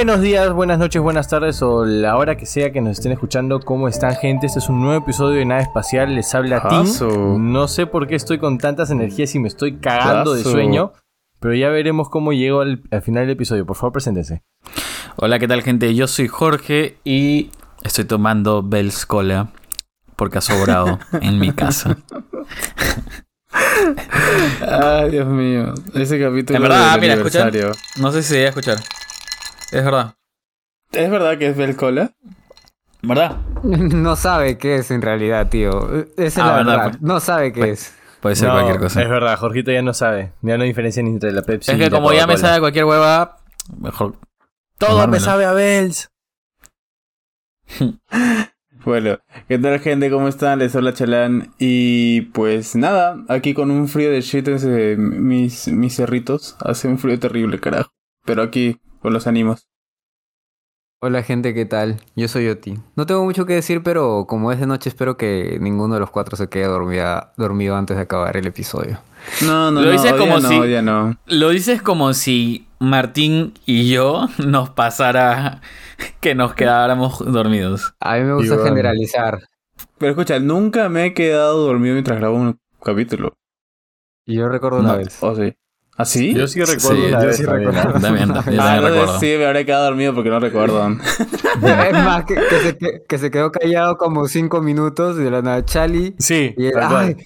Buenos días, buenas noches, buenas tardes o la hora que sea que nos estén escuchando. ¿Cómo están, gente? Este es un nuevo episodio de Nave Espacial. Les habla Tim. No sé por qué estoy con tantas energías y me estoy cagando de sueño. Pero ya veremos cómo llego al, final del episodio. Por favor, preséntense. Hola, ¿qué tal, gente? Yo soy Jorge y estoy tomando Bell's Cola porque ha sobrado en mi casa. Ay, Dios mío. Ese capítulo. En verdad, mira, escuchar. No sé si se a escuchar. Es verdad. ¿Es verdad que es Bell Cola? ¿Verdad? No sabe qué es en realidad, tío. Esa es ah, la verdad. No sabe qué es. Puede ser cualquier cosa. Es verdad, Jorgito ya no sabe. Ya no diferencia ni entre la Pepsi Es que como ya me sabe cualquier hueva, mejor. Todo me sabe a Bells. bueno, ¿qué tal, gente? ¿Cómo están? Les habla Chalán. Y pues nada, aquí con un frío de shit en mis, mis cerritos. Hace un frío terrible, carajo. Pero aquí con los ánimos. Hola gente, ¿qué tal? Yo soy Oti. No tengo mucho que decir, pero como es de noche espero que ninguno de los cuatro se quede dormido antes de acabar el episodio. No, no, lo dices como si, no, Lo dices como si Martín y yo nos pasara que nos quedáramos dormidos. A mí me gusta generalizar. Pero escucha, nunca me he quedado dormido mientras grabo un capítulo. Y yo recuerdo una vez. Oh, sí. ¿Ah, sí? Yo sí recuerdo. Sí, yo sí recuerdo. También, ah, recuerdo. Sí, me habré quedado dormido porque no recuerdo. es más, que, se, que, se, quedó callado como cinco minutos y de la nada Chali. Sí. Y Ay,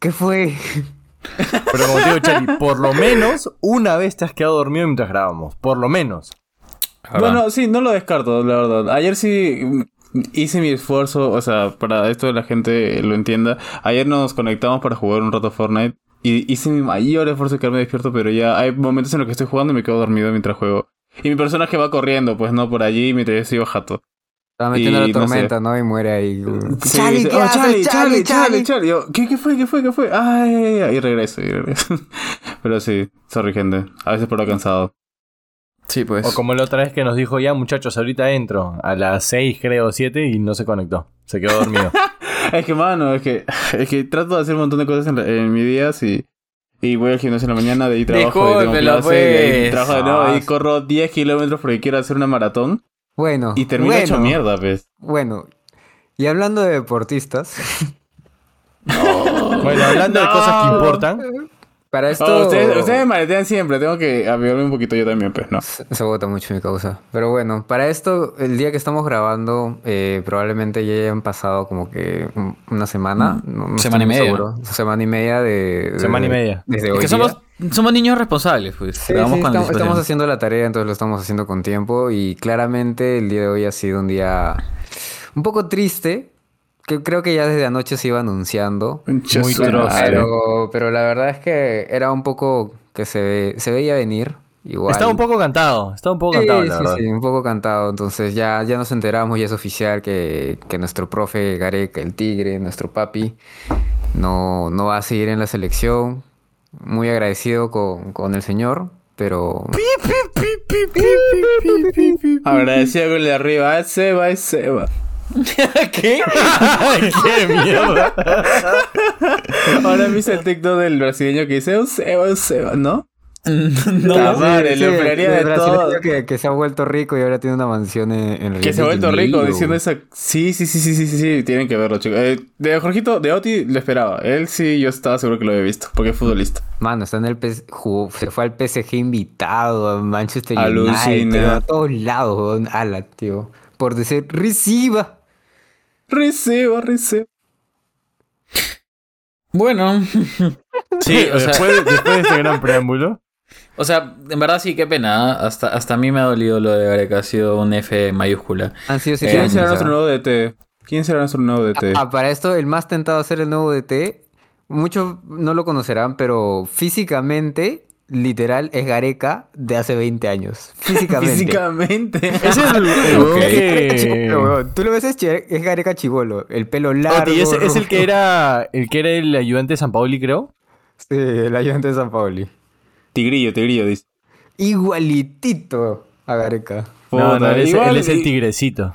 ¿qué fue? Pero como digo, Chali, por lo menos una vez te has quedado dormido mientras grabamos. Por lo menos. Bueno, sí, no lo descarto, la verdad. Ayer sí hice mi esfuerzo, o sea, para esto la gente lo entienda. Ayer nos conectamos para jugar un rato Fortnite y hice mi mayor esfuerzo de quedarme despierto, pero ya hay momentos en los que estoy jugando y me quedo dormido mientras juego. Y mi personaje va corriendo, pues no, por allí mientras yo sigo jato. Estaba metiendo la tormenta, no, Y muere ahí. Sí, Charlie, ¿qué oh, Charlie, Charlie, Charlie, Charlie, Yo, ¿qué, ¿qué fue? ¿Qué fue? ¿Qué fue? Ay, ay, y regreso, y regreso. Pero sí, sorry, gente. A veces por lo cansado. Sí, pues. O como la otra vez que nos dijo, ya muchachos, ahorita entro. A las 6, creo, 7 y no se conectó. Se quedó dormido. es que, mano, es que, es que trato de hacer un montón de cosas en, mi día y, y voy al gimnasio en la mañana, de ahí trabajo, de clase, y trabajo de nuevo, y corro 10 kilómetros porque quiero hacer una maratón. Bueno. Y termino hecho mierda, pues. Bueno, y hablando de deportistas. bueno, hablando de cosas que importan. Para oh, esto. ustedes, me maletean siempre, tengo que avivarme un poquito yo también, pues, ¿no? Se, se agota mucho mi causa. Pero bueno, para esto, el día que estamos grabando, eh, probablemente ya hayan pasado como que una semana. Mm. semana y media. Seguro. Semana y media de. semana y media. Desde es que somos, somos niños responsables, pues. Sí, estamos, estamos haciendo la tarea, entonces lo estamos haciendo con tiempo. Y claramente el día de hoy ha sido un día un poco triste creo que ya desde anoche se iba anunciando. Muy pero, pero la verdad es que era un poco que se, se veía venir. Igual. Estaba un poco cantado, estaba un poco cantado, sí, Sí, un poco cantado. Entonces ya, ya nos enteramos, y es oficial que, que nuestro profe Gareca, el tigre, nuestro papi, no, no va a seguir en la selección. Muy agradecido con, con el señor, pero... Agradecido con el de arriba, es Seba, es Seba. ¿Qué? ¿Qué mierda? Ahora me hice el TikTok del brasileño que dice Euseba, Euseba, ¿no? No, madre, sí, de todo. Que, que, se ha vuelto rico y ahora tiene una mansión en, el Que se ha vuelto rico diciendo esa. Sí, sí, sí, sí, sí, sí, sí, tienen que verlo, chicos. Eh, de Jorgito, de Oti lo esperaba. Él sí, yo estaba seguro que lo había visto, porque es futbolista. Mano, está en el PS... se fue al PSG invitado, a Manchester United, a todos lados, ala, tío. Por decir, reciba. Recibo, recibo. Bueno. sí, o sea, después, de este gran preámbulo. O sea, en verdad sí, qué pena. ¿eh? Hasta, hasta a mí me ha dolido lo de Gareca. Ha sido un F mayúscula. sí, ¿Quién será nuestro nuevo DT? ¿Quién será nuestro nuevo DT? Ah, para esto, el más tentado a ser el nuevo DT, muchos no lo conocerán, pero físicamente literal es Gareca de hace 20 años. Físicamente. Físicamente. Ese es el, Tú lo ves, es, Gareca chivolo. El pelo largo. ¿Y es, es, el que era el que era el ayudante de San Paoli, creo? Sí, el ayudante de San Paoli. Tigrillo, tigrillo, dice. Igualitito a Gareca. No, no, él, es, el tigrecito.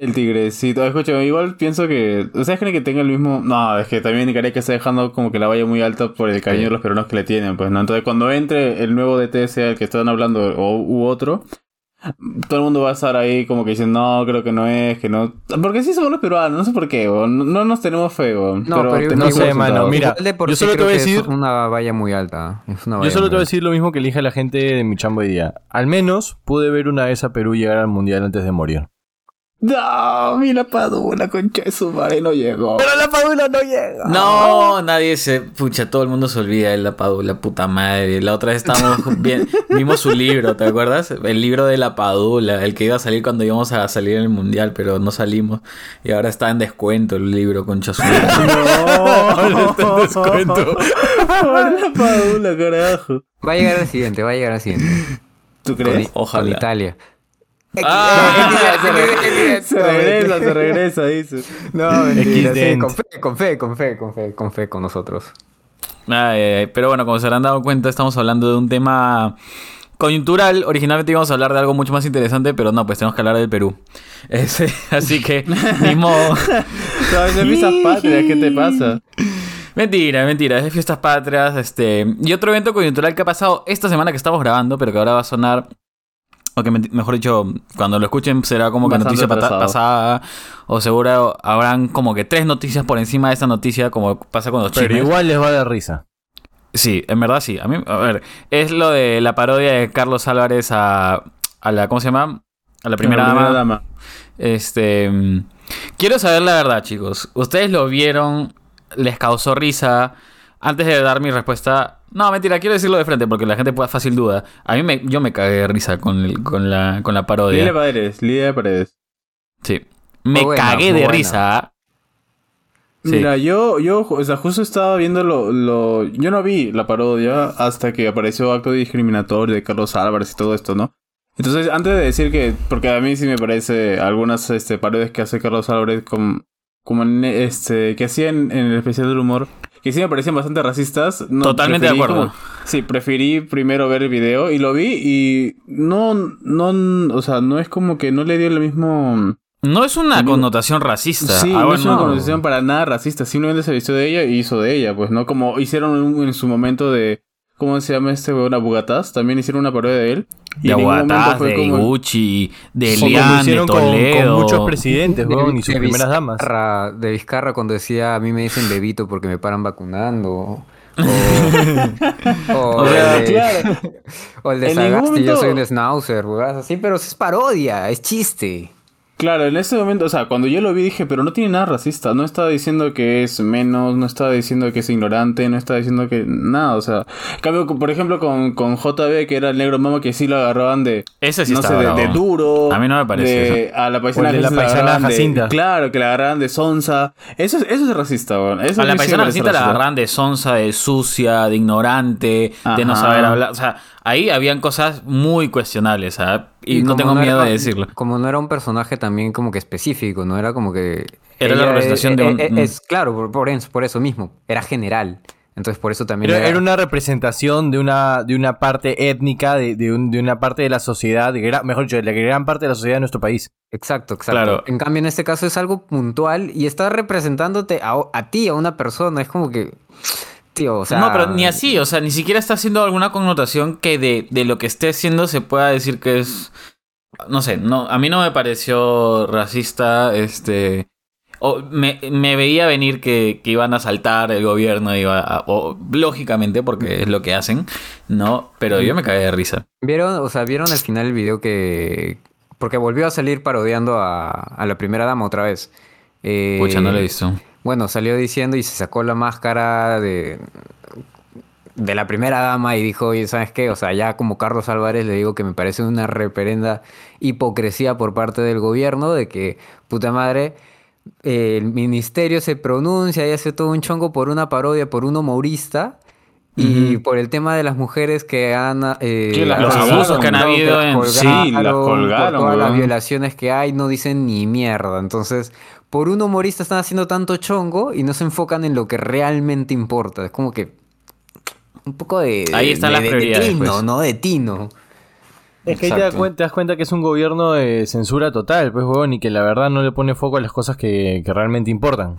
El tigrecito. Escucha, igual pienso que. ¿Ustedes creen que tenga el mismo.? No, es que también que está dejando como que la vaya muy alta por el cariño de los peruanos que le tienen, pues, ¿no? Entonces, cuando entre el nuevo DT, sea el que están hablando o, u otro, todo el mundo va a estar ahí como que diciendo, no, creo que no es, que no. Porque sí somos los peruanos, no sé por qué, no, no, nos tenemos fe, No, pero, no sé, mano, mira, yo solo te voy a decir. Es una valla muy alta. Es una yo solo te voy a decir lo mismo que elige la gente de mi chambo hoy día. Al menos pude ver una vez a Perú llegar al mundial antes de morir. No, mi la Padula, concha de su madre, no llegó. Pero la Padula no llega. No, nadie se. Pucha, todo el mundo se olvida de la Padula, puta madre. La otra vez estábamos bien. Vimos su libro, ¿te acuerdas? El libro de la Padula, el que iba a salir cuando íbamos a salir en el mundial, pero no salimos. Y ahora está en descuento el libro, concha su madre. No, está en descuento. la Padula, carajo. Va a llegar al siguiente, va a llegar al siguiente. ¿Tú crees? Ojalá. Con Italia. Ah, se regresa, se regresa, dice. No, mentira, sí, con fe, con fe, con fe, con fe, con fe con nosotros. pero bueno, como se habrán dado cuenta, estamos hablando de un tema coyuntural. Originalmente íbamos a hablar de algo mucho más interesante, pero no, pues tenemos que hablar del Perú. así que, mismo. ¿Sabes de fiestas patrias? ¿Qué te pasa? Mentira, mentira, es de fiestas patrias. Este, y otro evento coyuntural que ha pasado esta semana que estamos grabando, pero que ahora va a sonar o que mejor dicho, cuando lo escuchen será como que noticia pasada. O seguro habrán como que tres noticias por encima de esta noticia, como pasa con los Pero igual les va a dar risa. Sí, en verdad sí. A mí, a ver, es lo de la parodia de Carlos Álvarez a, a la, ¿cómo se llama? A la primera, dama. Este, quiero saber la verdad, chicos. ¿Ustedes lo vieron? ¿Les causó risa? Antes de dar mi respuesta, no, mentira, quiero decirlo de frente porque la gente puede fácil duda. A mí me, yo me cagué de risa con, con, la, con la parodia. Lidia Paredes, Lidia Paredes. Sí. Me cagué de risa. Mira, yo, yo, o sea, justo estaba viendo lo, lo, Yo no vi la parodia hasta que apareció acto discriminatorio de Carlos Álvarez y todo esto, ¿no? Entonces, antes de decir que... Porque a mí sí me parece algunas este, parodias que hace Carlos Álvarez como, como en, este, que hacía en el especial del humor que sí me parecían bastante racistas. Totalmente de acuerdo. sí, preferí primero ver el video y lo vi y no, no, o sea, no es como que no le dio el mismo... No es una connotación racista. Sí, ah, no es una connotación para nada racista. Simplemente se vistió de ella y hizo de ella, pues, ¿no? Como hicieron en su momento de ¿Cómo se llama este weón? Abugataz. También hicieron una parodia de él. Y de Abugataz, de como... Iguchi, de Lian, de Toledo. Con, muchos presidentes, weón, y sus primeras damas. De Vizcarra cuando decía, a mí me dicen bebito porque me paran vacunando. O, o, el de, claro. o el de Sagasti, yo soy un schnauzer, weón. Así, pero es parodia, es chiste. Claro, en ese momento, o sea, cuando yo lo vi dije, pero no tiene nada racista, no estaba diciendo que es menos, no estaba diciendo que es ignorante, no estaba diciendo que nada, o sea, cambio, por ejemplo, con, con JB, que era el negro mama, que sí lo agarraban de, Ese sí no sé, de, duro. A mí no me parece A la paisana, de la paisana Jacinta. claro, que la agarraban de sonza. Eso, eso es racista, bueno. a la paisana Jacinta la agarraban de sonza, de sucia, de ignorante, de no saber hablar, o sea ahí habían cosas muy cuestionables, ¿sabes? Y, no tengo miedo de decirlo. Como no era un personaje también como que específico, no era como que... Era la representación de un... Es, claro, por, por, eso mismo, era general. Entonces por eso también... era... era, una representación de una, de una parte étnica, de, de, una parte de la sociedad, de mejor dicho, de la gran parte de la sociedad de nuestro país. Exacto, exacto. En cambio en este caso es algo puntual y está representándote a, a ti, a una persona. Es como que no, pero ni así, o sea, ni siquiera está haciendo alguna connotación que de, de lo que esté haciendo se pueda decir que es. No sé, no, a mí no me pareció racista, este. O me, veía venir que, iban a saltar el gobierno, iba o, lógicamente, porque es lo que hacen, ¿no? Pero yo me caí de risa. ¿Vieron, o sea, vieron al final el video que. Porque volvió a salir parodiando a, a la primera dama otra vez. Eh, Pucha, no lo he visto. Bueno, salió diciendo y se sacó la máscara de, de la primera dama y dijo, oye, ¿sabes qué? O sea, ya como Carlos Álvarez le digo que me parece una reperenda hipocresía por parte del gobierno de que, puta madre, el ministerio se pronuncia y hace todo un chongo por una parodia, por un humorista. Y por el tema de las mujeres que han... Eh, los abusos que han habido en... sí, las colgaron. Por todas las violaciones que hay, no dicen ni mierda. Entonces, por un humorista están haciendo tanto chongo y no se enfocan en lo que realmente importa. Es como que un poco de... Ahí están las prioridades. tino, pues. no de tino. Es que ahí te das, cuenta, que es un gobierno de censura total, pues, huevón, y que la verdad no le pone foco a las cosas que, realmente importan.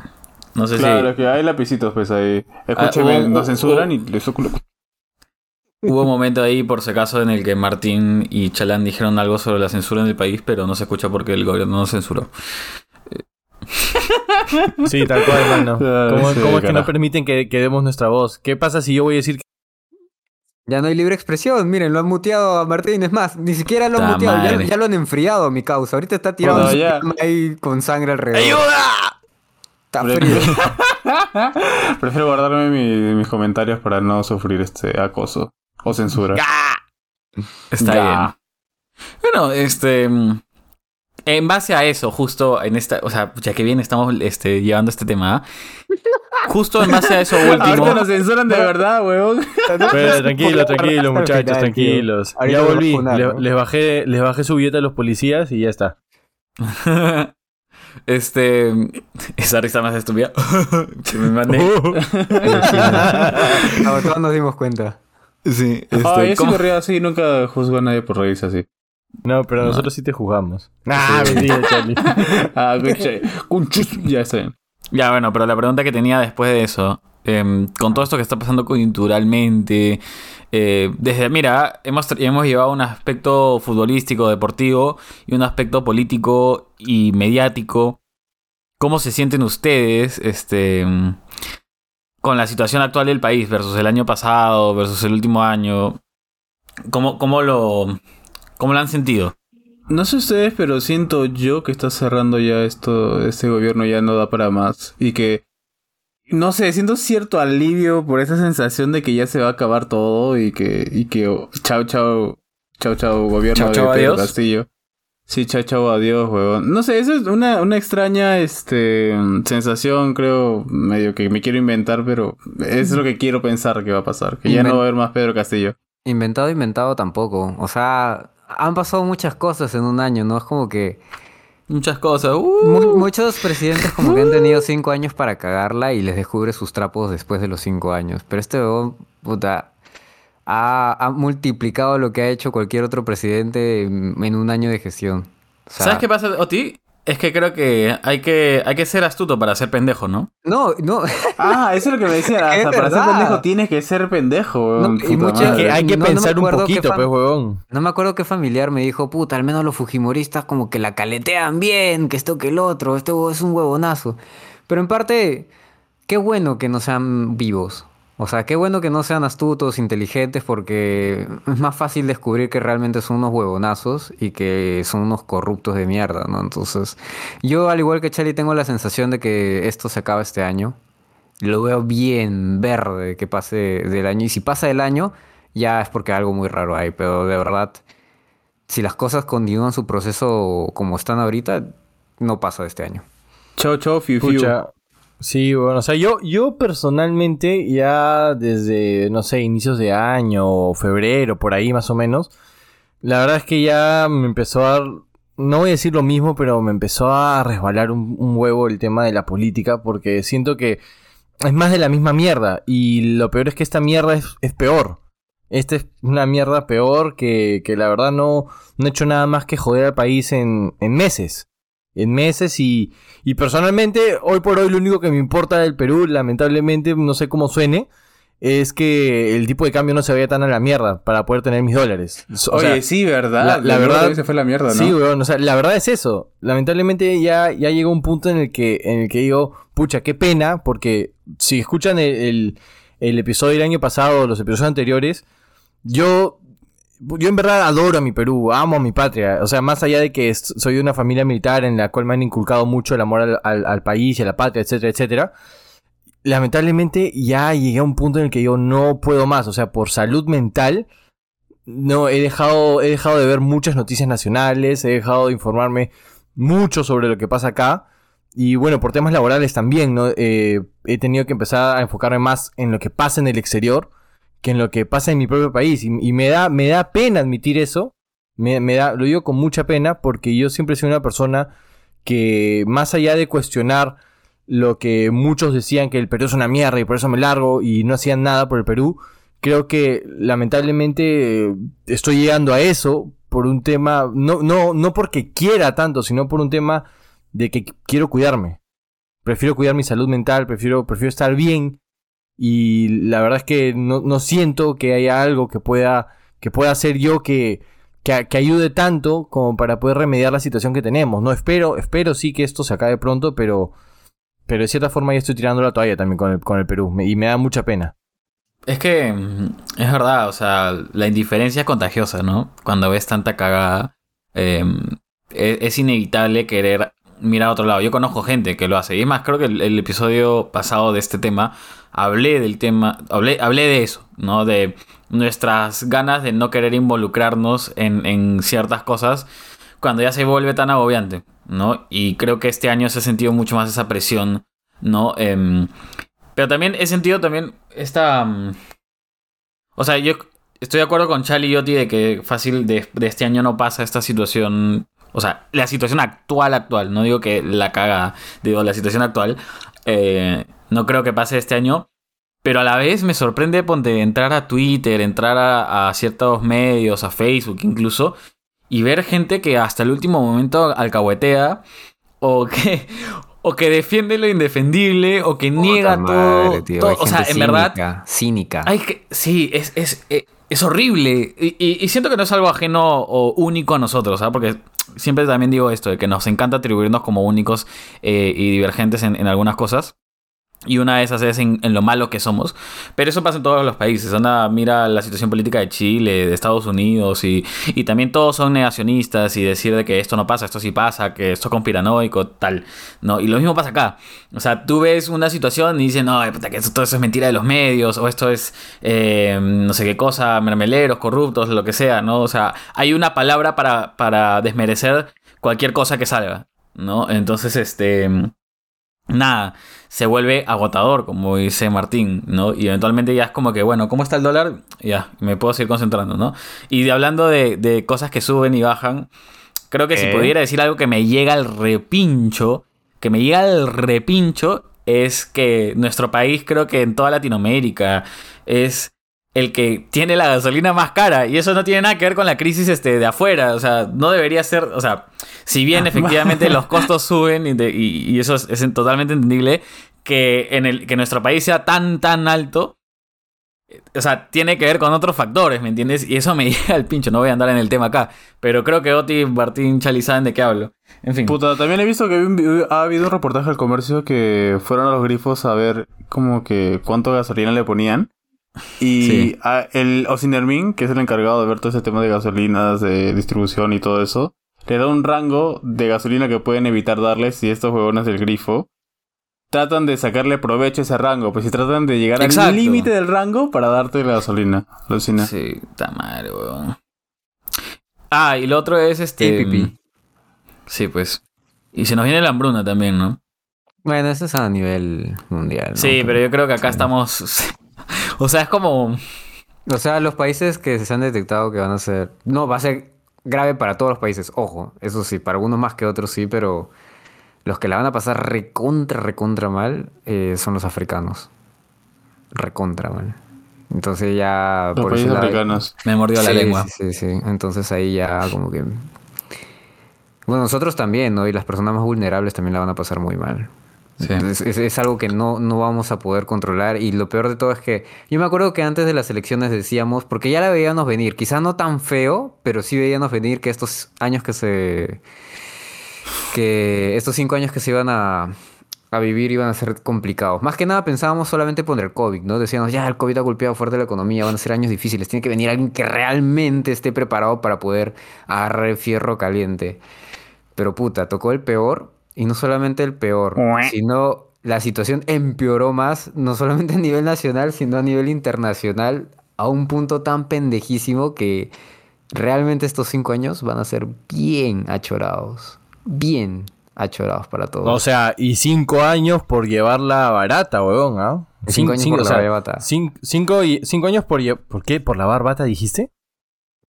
No sé claro, si... que hay lapicitos, pues, ahí. Escúcheme, ah, no censuran y les Hubo un momento ahí, por si acaso, en el que Martín y Chalán dijeron algo sobre la censura en el país, pero no se escucha porque el gobierno no censuró. Sí, tal cual, hermano. ¿Cómo, es que no permiten que, que, demos nuestra voz? ¿Qué pasa si yo voy a decir que... Ya no hay libre expresión, miren, lo han muteado a Martín, es más, ni siquiera lo han muteado, ya, lo han enfriado mi causa. Ahorita está tirado ahí con sangre alrededor. ¡Ayuda! Está frío. Prefiero guardarme mis comentarios para no sufrir este acoso o censura. Está bien. Bueno, este. En base a eso, justo en esta. O sea, ya que bien estamos este, llevando este tema. Justo en base a eso último. Ahorita nos censuran de verdad, weón. tranquilo, tranquilo, muchachos, tranquilos. Ya volví. les, bajé, les bajé su billete a los policías y ya está. Este. Esa risa más estúpida. que me mandé. todos nos dimos cuenta. Sí. Este, ah, yo sí así, nunca juzgo a nadie por reírse así. No, pero nosotros sí te jugamos. Ah, mentira, Charlie. ah, Ya está Ya, bueno, pero la pregunta que tenía después de eso, em, con todo esto que está pasando coyunturalmente, eh, desde, mira, hemos, hemos llevado un aspecto futbolístico, deportivo y un aspecto político y mediático. ¿Cómo se sienten ustedes este, con la situación actual del país versus el año pasado, versus el último año? ¿Cómo, cómo lo, ¿Cómo lo han sentido? No sé ustedes, pero siento yo que está cerrando ya esto, este gobierno ya no da para más. Y que, no sé, siento cierto alivio por esa sensación de que ya se va a acabar todo y que, y que oh, chao, chao, chao, chao, gobierno de Pedro Castillo. Sí, chao, chao, adiós, huevón. No sé, eso es una, una extraña este, sensación, creo, medio que me quiero inventar, pero es lo que quiero pensar que va a pasar. Que ya no va a haber más Pedro Castillo. Inventado, inventado tampoco. O sea, han pasado muchas cosas en un año, ¿no? Es como que... Muchas cosas. Uh. muchos presidentes como que han tenido cinco años para cagarla y les descubre sus trapos después de los cinco años. Pero este puta, ha, multiplicado lo que ha hecho cualquier otro presidente en, un año de gestión. ¿Sabes qué pasa, Oti? Es que creo que hay que, hay que ser astuto para ser pendejo, ¿no? No, no. Ah, eso es lo que me. Hasta para ser pendejo tienes que ser pendejo, hay que pensar un poquito, pues, huevón. No me acuerdo qué familiar me dijo, puta, al menos los fujimoristas como que la caletean bien, que esto que el otro, esto es un huevonazo. Pero en parte, qué bueno que no sean vivos. O sea, qué bueno que no sean astutos, inteligentes, porque es más fácil descubrir que realmente son unos huevonazos y que son unos corruptos de mierda, ¿no? Entonces, yo al igual que Charlie tengo la sensación de que esto se acaba este año. Lo veo bien verde que pase del año. Y si pasa el año, ya es porque algo muy raro hay. Pero de verdad, si las cosas continúan su proceso como están ahorita, no pasa de este año. Chao, chao, fiu, Sí, bueno, o sea, yo, yo personalmente ya desde, no sé, inicios de año, febrero, por ahí más o menos, la verdad es que ya me empezó a, no voy a decir lo mismo, pero me empezó a resbalar un, huevo el tema de la política, porque siento que es más de la misma mierda, y lo peor es que esta mierda es, es peor. Esta es una mierda peor que, que la verdad no, no he hecho nada más que joder al país en, en meses en meses y, y personalmente hoy por hoy lo único que me importa del Perú, lamentablemente, no sé cómo suene, es que el tipo de cambio no se vaya tan a la mierda para poder tener mis dólares. Oye, sí, ¿verdad? La, verdad se fue la mierda, ¿no? Sí, weón, o sea, la verdad es eso. Lamentablemente ya, ya llegó un punto en el que en el que digo, pucha, qué pena, porque si escuchan el, el episodio del año pasado, los episodios anteriores, yo yo en verdad adoro a mi Perú, amo a mi patria. O sea, más allá de que soy de una familia militar en la cual me han inculcado mucho el amor al, país y a la patria, etcétera, etcétera. Lamentablemente ya llegué a un punto en el que yo no puedo más. O sea, por salud mental, no he dejado, he dejado de ver muchas noticias nacionales, he dejado de informarme mucho sobre lo que pasa acá. Y bueno, por temas laborales también, ¿no? Eh, he tenido que empezar a enfocarme más en lo que pasa en el exterior que en lo que pasa en mi propio país. Y, me, da, me da pena admitir eso. Me, da, lo digo con mucha pena porque yo siempre he sido una persona que más allá de cuestionar lo que muchos decían que el Perú es una mierda y por eso me largo y no hacían nada por el Perú, creo que lamentablemente estoy llegando a eso por un tema, no, no, no porque quiera tanto, sino por un tema de que quiero cuidarme. Prefiero cuidar mi salud mental, prefiero, prefiero estar bien y la verdad es que no, siento que haya algo que pueda, que pueda hacer yo que, que, ayude tanto como para poder remediar la situación que tenemos. No espero, espero sí que esto se acabe pronto, pero, pero de cierta forma ya estoy tirando la toalla también con el, con el Perú y me da mucha pena. Es que es verdad, o sea, la indiferencia es contagiosa, ¿no? Cuando ves tanta cagada, em, e, es, inevitable querer mirar a otro lado. Yo conozco gente que lo hace. Y es más, creo que el episodio pasado de este tema hablé del tema, hablé, hablé de eso, ¿no? De nuestras ganas de no querer involucrarnos en, ciertas cosas cuando ya se vuelve tan agobiante, ¿no? Y creo que este año se ha sentido mucho más esa presión, ¿no? Em, pero también he sentido también esta... Mm, o sea, yo estoy de acuerdo con Charlie y Yoti de que fácil de, este año no pasa esta situación o sea, la situación actual, actual, no digo que la caga, digo la situación actual, eh, no creo que pase este año. Pero a la vez me sorprende ponte, entrar a Twitter, entrar a, ciertos medios, a Facebook incluso, y ver gente que hasta el último momento alcahuetea o que, o que defiende lo indefendible o que niega todo, O sea, en verdad. Cínica. Hay que, sí, es, es, eh, es, horrible. Y, siento que no es algo ajeno o único a nosotros, ¿sabes? Porque siempre también digo esto, de que nos encanta atribuirnos como únicos eh, y divergentes en, en algunas cosas. Y una de esas es en, lo malo que somos. Pero eso pasa en todos los países. Anda, mira la situación política de Chile, de Estados Unidos. Y, y también todos son negacionistas y decir de que esto no pasa, esto sí pasa, que esto es conspiranoico, tal. ¿no? Y lo mismo pasa acá. O sea, tú ves una situación y dices, no, puta, que esto, todo eso es mentira de los medios. O esto es eh, no sé qué cosa, mermeleros, corruptos, lo que sea. ¿no? O sea, hay una palabra para, para desmerecer cualquier cosa que salga. ¿no? Entonces, este nada, se vuelve agotador, como dice Martín, ¿no? Y eventualmente ya es como que, bueno, ¿cómo está el dólar? Ya, me puedo seguir concentrando, ¿no? Y de, hablando de, cosas que suben y bajan, creo que si pudiera decir algo que me llega al repincho, que me llega al repincho, es que nuestro país, creo que en toda Latinoamérica, es el que tiene la gasolina más cara. Y eso no tiene nada que ver con la crisis este, de afuera. O sea, no debería ser. O sea, si bien efectivamente los costos suben y, eso es, totalmente entendible, que en el que nuestro país sea tan, tan alto. O sea, tiene que ver con otros factores, ¿me entiendes? Y eso me llega al pincho, no voy a andar en el tema acá. Pero creo que Oti y Martín Chali saben de qué hablo. En fin. Puta, también he visto que ha habido un reportaje del comercio que fueron a los grifos a ver como que cuánto gasolina le ponían. Y el Osinermin, que es el encargado de ver todo ese tema de gasolinas, de distribución y todo eso, le da un rango de gasolina que pueden evitar darles si estos huevones del grifo tratan de sacarle provecho a ese rango. Pues si tratan de llegar al límite del rango para darte la gasolina. Lucina. Sí, está mal, Ah, y lo otro es este. Mm, sí, pues. Y se nos viene la hambruna también, ¿no? Bueno, eso es a nivel mundial. Sí, pero yo creo que acá estamos o sea, es como... O sea, los países que se han detectado que van a ser... No, va a ser grave para todos los países, ojo, eso sí, para algunos más que otros sí, pero los que la van a pasar recontra, recontra mal eh, son los africanos. Recontra mal. Entonces ya... Los países africanos. Me mordió la lengua. Sí, sí, sí. Entonces ahí ya como que... Bueno, nosotros también, ¿no? Y las personas más vulnerables también la van a pasar muy mal. Es, algo que no, no vamos a poder controlar y lo peor de todo es que yo me acuerdo que antes de las elecciones decíamos, porque ya la veíamos venir, quizá no tan feo, pero sí veíamos venir que estos años que se... que estos cinco años que se iban a, a vivir iban a ser complicados. Más que nada pensábamos solamente poner el COVID, ¿no? Decíamos, ya, el COVID ha golpeado fuerte la economía, van a ser años difíciles, tiene que venir alguien que realmente esté preparado para poder agarrar el fierro caliente. Pero puta, tocó el peor y no solamente el peor, sino la situación empeoró más, no solamente a nivel nacional, sino a nivel internacional, a un punto tan pendejísimo que realmente estos cinco años van a ser bien achorados. Bien achorados para todos. O sea, y cinco años por llevarla barata, huevón, ¿ah? Cinco, años por la bata. Cinco, y, cinco años por, ¿por qué? ¿Por lavar bata dijiste?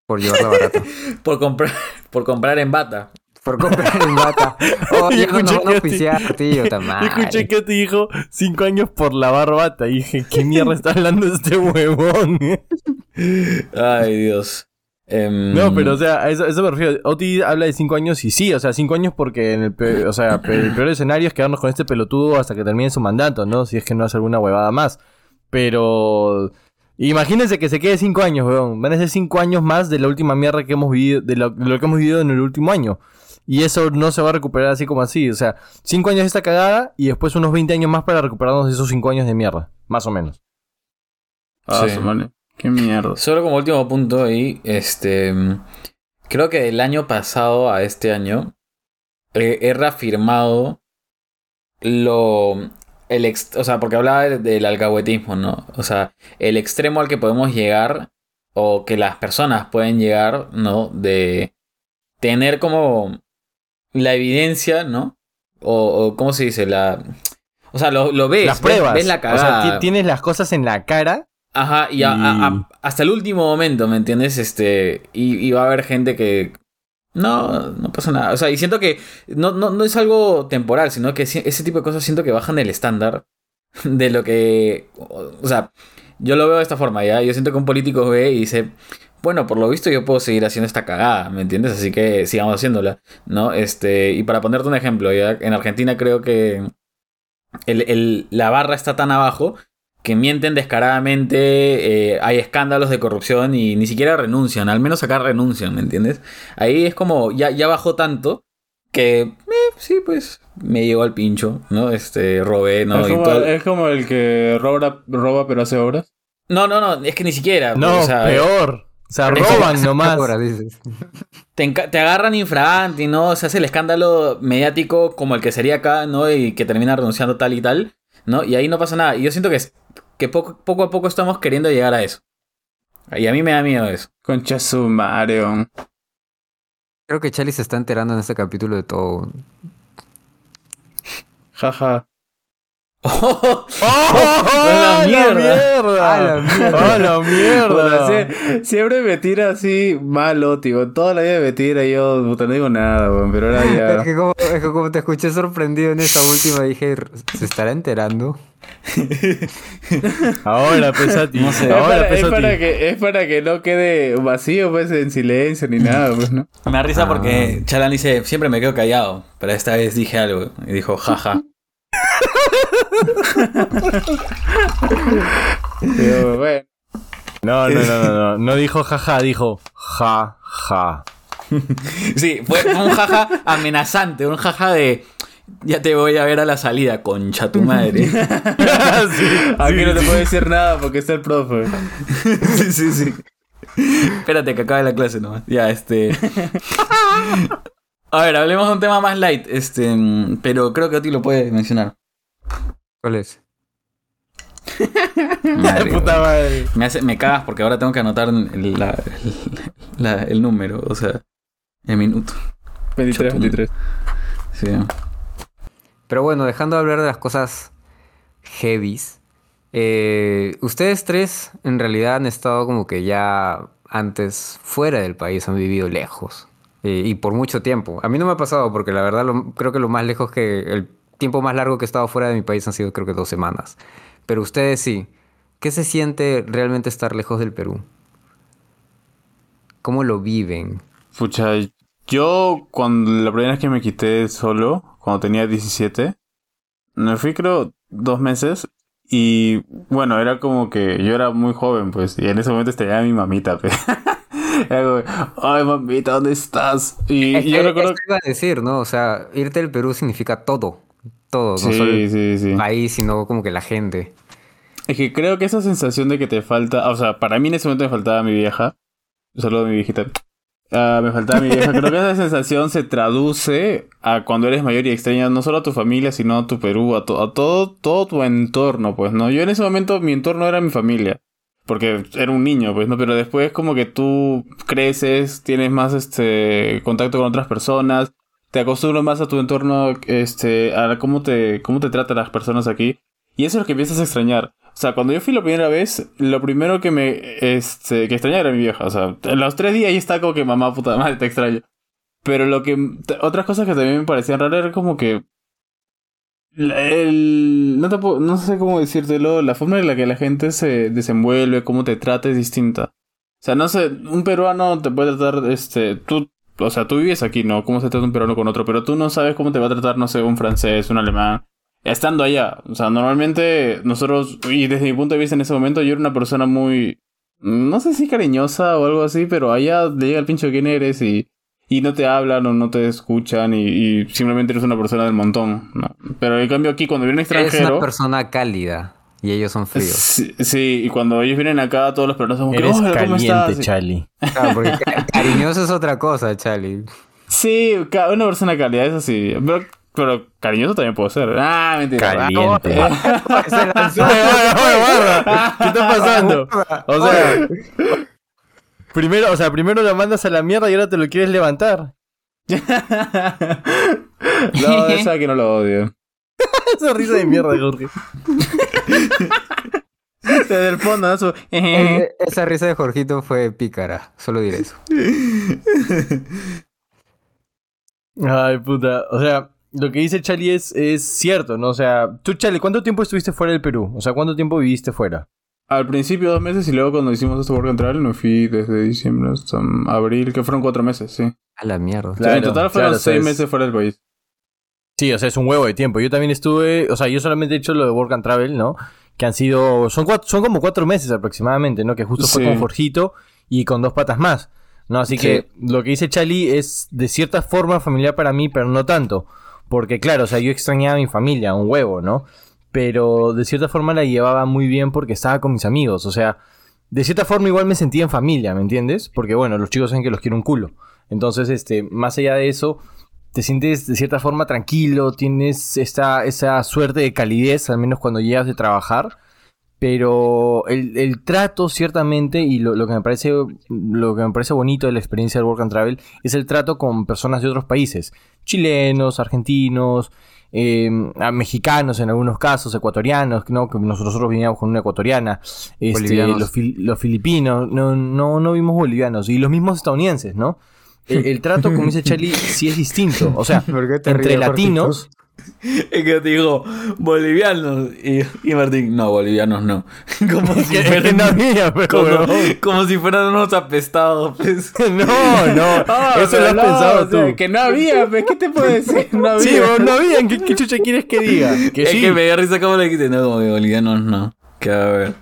Por llevarla barata. por, comprar, por comprar en bata. Por comprar en bata. Hijo, no van a oficiar, tío, Escuché que te dijo cinco años por lavar bata. Y dije, ¿qué mierda está hablando este huevón? Ay, Dios. Em, no, pero o sea, eso, eso me refiero. Oti habla de cinco años y sí, o sea, cinco años porque en el, peor, o sea, el peor escenario es quedarnos con este pelotudo hasta que termine su mandato, ¿no? Si es que no hace alguna huevada más. Pero imagínense que se quede cinco años, weón. Van a ser cinco años más de la última mierda que hemos vivido, de lo, que hemos vivido en el último año. Y eso no se va a recuperar así como así. O sea, cinco años de esta cagada y después unos 20 años más para recuperarnos de esos cinco años de mierda. Más o menos. Ah, sí. Qué mierda. Solo como último punto ahí, este. Creo que del año pasado a este año he reafirmado lo. El o sea, porque hablaba del alcahuetismo, ¿no? O sea, el extremo al que podemos llegar, o que las personas pueden llegar, ¿no? De tener como la evidencia, ¿no? O, ¿cómo se dice? La. O sea, lo, lo ves, las pruebas. Ves, la cagada. O sea, tienes las cosas en la cara. Ajá, y, hasta el último momento, ¿me entiendes? Este. y, va a haber gente que no, no pasa nada. O sea, y siento que no, no, no es algo temporal, sino que ese tipo de cosas siento que bajan el estándar de lo que... O sea, yo lo veo de esta forma, ¿ya? Yo siento que un político ve y dice, bueno, por lo visto yo puedo seguir haciendo esta cagada, ¿me entiendes? Así que sigamos haciéndola, ¿no? Este, y para ponerte un ejemplo, ¿ya? En Argentina creo que el, la barra está tan abajo que mienten descaradamente, eh, hay escándalos de corrupción y ni siquiera renuncian, al menos acá renuncian, ¿me entiendes? Ahí es como, ya, ya bajó tanto que, eh, sí, pues, me llegó al pincho, ¿no? Este, robé, ¿no? Es como, el que roba, roba pero hace obras. No, no, no, es que ni siquiera. No, o sea, peor. O sea, roban nomás. Te, te, agarran infraganti, ¿no? Se hace el escándalo mediático como el que sería acá, ¿no? Y que termina renunciando tal y tal, ¿no? Y ahí no pasa nada. Y yo siento que que poco, poco a poco estamos queriendo llegar a eso. Y a mí me da miedo eso. Concha su Mario. Creo que Charlie se está enterando en este capítulo de todo. Jaja. ¡Oh! ¡Oh! la mierda! ¡A la mierda! ¡A la mierda! siempre me tira así malo, tío. Toda la vida me tira y yo puta, no digo nada, pero ahora ya. Es que, como, es que como te escuché sorprendido en esta última, dije, ¿se estará enterando? ahora, pesati. No sé. Ahora, es, para, que, es para que no quede vacío, pues, en silencio ni nada, pues, ¿no? Me da risa porque ah. Chalan dice, siempre me quedo callado, pero esta vez dije algo. Y dijo, jaja. No, no, no, no, no. No dijo jaja, dijo ja, ja. Sí, fue un jaja amenazante, un jaja de ya te voy a ver a la salida, concha tu madre. Aquí no te puedo decir nada porque está el profe. sí, sí, sí. Espérate que acabe la clase nomás. Ya, este. A ver, hablemos de un tema más light, este, pero creo que a ti lo puedes mencionar. ¿Cuál es? Me, hace, me cagas porque ahora tengo que anotar el, el número, o sea, el minuto. 23, 23. Sí. Pero bueno, dejando de hablar de las cosas heavies, eh, ustedes tres en realidad han estado como que ya antes fuera del país, han vivido lejos. Eh, y por mucho tiempo. A mí no me ha pasado porque la verdad creo que lo más lejos que... El tiempo más largo que he estado fuera de mi país han sido creo que dos semanas. Pero ustedes sí. ¿Qué se siente realmente estar lejos del Perú? ¿Cómo lo viven? Pucha, yo cuando la primera vez que me quité solo, cuando tenía 17. Me fui creo dos meses y bueno, era como que yo era muy joven pues y en ese momento estaba mi mamita. Pues. Ay mamita, ¿dónde estás? Y, yo recuerdo... que iba a decir, ¿no? O sea, irte al Perú significa todo. Todo, no solo el país, sino como que la gente. Es que creo que esa sensación de que te falta, o sea, para mí en ese momento me faltaba mi vieja. Un saludo a mi viejita. Ah, me faltaba mi vieja. Creo que esa sensación se traduce a cuando eres mayor y extrañas no solo a tu familia, sino a tu Perú, a, todo, todo tu entorno, pues, ¿no? Yo en ese momento mi entorno era mi familia. Porque era un niño, pues, ¿no? Pero después como que tú creces, tienes más este contacto con otras personas, te acostumbras más a tu entorno, este, a cómo te, cómo te tratan las personas aquí. Y eso es lo que empiezas a extrañar. O sea, cuando yo fui la primera vez, lo primero que me este, que extrañaba era mi vieja. O sea, en los tres días ahí está como que mamá puta madre te extraño. Pero lo que. Otras cosas que también me parecían raras era como que. El, no, te no sé cómo decírtelo, la forma en la que la gente se desenvuelve, cómo te trata es distinta. O sea, no sé, un peruano te puede tratar, este, tú, o sea, tú vives aquí, ¿no? ¿Cómo se trata un peruano con otro? Pero tú no sabes cómo te va a tratar, no sé, un francés, un alemán. estando allá. O sea, normalmente nosotros, y desde mi punto de vista en ese momento, yo era una persona muy, no sé si cariñosa o algo así, pero allá le llega el pincho quién eres y, y no te hablan o no te escuchan y, simplemente eres una persona del montón. ¿no? Pero en cambio aquí cuando viene un extranjero... Es una persona cálida. Y ellos son fríos. Sí, y cuando ellos vienen acá, todos los personas son Eres caliente, Charlie. Claro, porque cariñoso es otra cosa, Charlie. Sí, una persona cálida, eso sí. Pero pero cariñoso también puedo ser. Ah, mentira. Caliente. ¿Qué está pasando? O sea, primero, o sea, primero lo mandas a la mierda y ahora te lo quieres levantar. no, esa que no lo odio. Esa risa de mierda, Jorge. Desde el fondo, ¿no? Eh, esa risa de Jorgito fue pícara, solo diré eso. Ay, puta. O sea, lo que dice Charlie es, es cierto, ¿no? O sea, tú, Charlie, ¿cuánto tiempo estuviste fuera del Perú? O sea, ¿cuánto tiempo viviste fuera? Al principio dos meses y luego cuando hicimos este work and me fui desde diciembre hasta abril, que fueron cuatro meses, sí. A la mierda. en total fueron seis meses fuera del país. Sí, o sea, es un huevo de tiempo. Yo también estuve, o sea, yo solamente he hecho lo de work and travel, ¿no? Que han sido, son, cuatro, son como cuatro meses aproximadamente, ¿no? Que justo fue con Jorgito y con dos patas más, ¿no? Así que lo que dice Charlie es de cierta forma familiar para mí, pero no tanto. Porque claro, o sea, yo extrañaba a mi familia, un huevo, ¿no? Pero de cierta forma la llevaba muy bien porque estaba con mis amigos. O sea, de cierta forma igual me sentía en familia, ¿me entiendes? Porque bueno, los chicos saben que los quiero un culo. Entonces, este, más allá de eso, te sientes de cierta forma tranquilo, tienes esta, esa suerte de calidez, al menos cuando llegas de trabajar. Pero el, trato, ciertamente, y lo, lo, que me parece, lo que me parece bonito de la experiencia del Work and Travel, es el trato con personas de otros países chilenos, argentinos, eh, mexicanos en algunos casos, ecuatorianos, ¿no? que nosotros veníamos con una ecuatoriana, este, los, filipinos, no, no, no vimos bolivianos, y los mismos estadounidenses, ¿no? El, trato, como dice Charlie, sí es distinto. O sea, entre latinos, Es que te digo, bolivianos. Y, Martín, no, bolivianos no. Como si fueran, como, si fueran unos apestados. Pues. No, no. Ah, eso lo has pensado tú. que no había, pues, ¿qué te puedo decir? No había. Sí, no había. ¿Qué, chucha quieres que diga? Que es que me da risa como le dijiste, no, bolivianos no. Que a ver.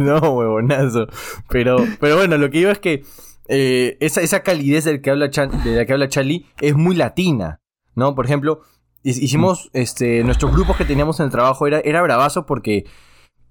no, huevonazo. Pero, pero bueno, lo que digo es que eh, esa, esa calidez del que habla de la que habla Charlie es muy latina. ¿No? Por ejemplo, hicimos, este, nuestros grupos que teníamos en el trabajo era, era bravazo porque,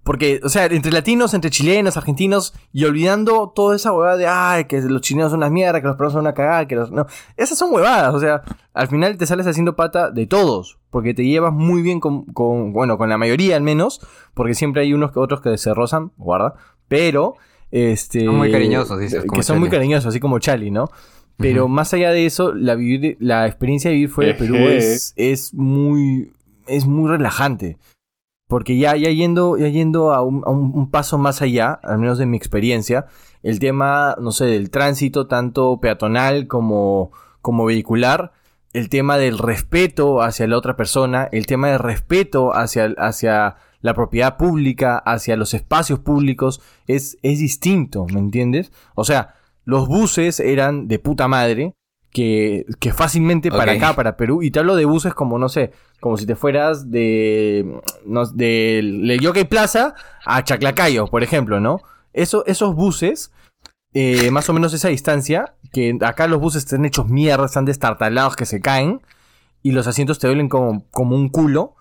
porque, o sea, entre latinos, entre chilenos, argentinos, y olvidando toda esa huevada de, ay, que los chilenos son unas mierdas, que los peruanos son una cagada, que los, no, esas son huevadas, o sea, al final te sales haciendo pata de todos, porque te llevas muy bien con, con bueno, con la mayoría al menos, porque siempre hay unos que otros que se rozan, guarda, pero, este... Son muy cariñosos, dices. que son muy cariñosos, así como Charlie, ¿no? Pero más allá de eso, la, vivir, la experiencia de vivir fuera de Perú es, es, muy, es muy relajante. Porque ya, ya yendo, ya yendo a, un, un, paso más allá, al menos de mi experiencia, el tema, no sé, del tránsito, tanto peatonal como, como vehicular, el tema del respeto hacia la otra persona, el tema del respeto hacia, hacia la propiedad pública, hacia los espacios públicos, es, es distinto, ¿me entiendes? O sea, los buses eran de puta madre, que, que fácilmente para acá, para Perú, y te hablo de buses como, no sé, como si te fueras de, no, de, Yoke Plaza a Chaclacayo, por ejemplo, ¿no? Eso, esos buses, eh, más o menos esa distancia, que acá los buses están hechos mierda, están destartalados que se caen, y los asientos te duelen como, como un culo,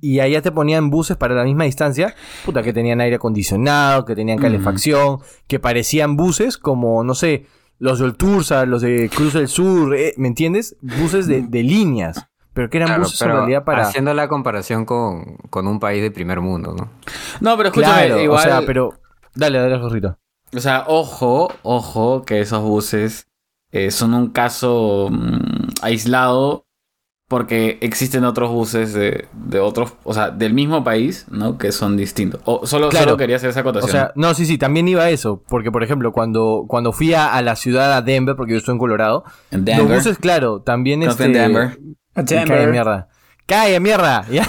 y allá te ponían buses para la misma distancia, puta, que tenían aire acondicionado, que tenían calefacción, que parecían buses como, no sé, los del Tursa, los de Cruz del Sur, eh, ¿me entiendes? Buses de, líneas. Pero que eran buses en realidad para. Haciendo la comparación con, un país de primer mundo, ¿no? No, pero escúchame, igual. O sea, pero. Dale, dale, Jorrito. O sea, ojo, ojo, que esos buses eh, son un caso mm, aislado porque existen otros buses de, de, otros, o sea, del mismo país, ¿no? Que son distintos. O solo, claro. quería hacer esa acotación. O sea, no, sí, sí, también iba a eso. Porque, por ejemplo, cuando, cuando fui a, la ciudad de Denver, porque yo estoy en Colorado, ¿En Denver? los buses, claro, también este... en Denver. Denver. Cae mierda. Cae mierda, ¿ya?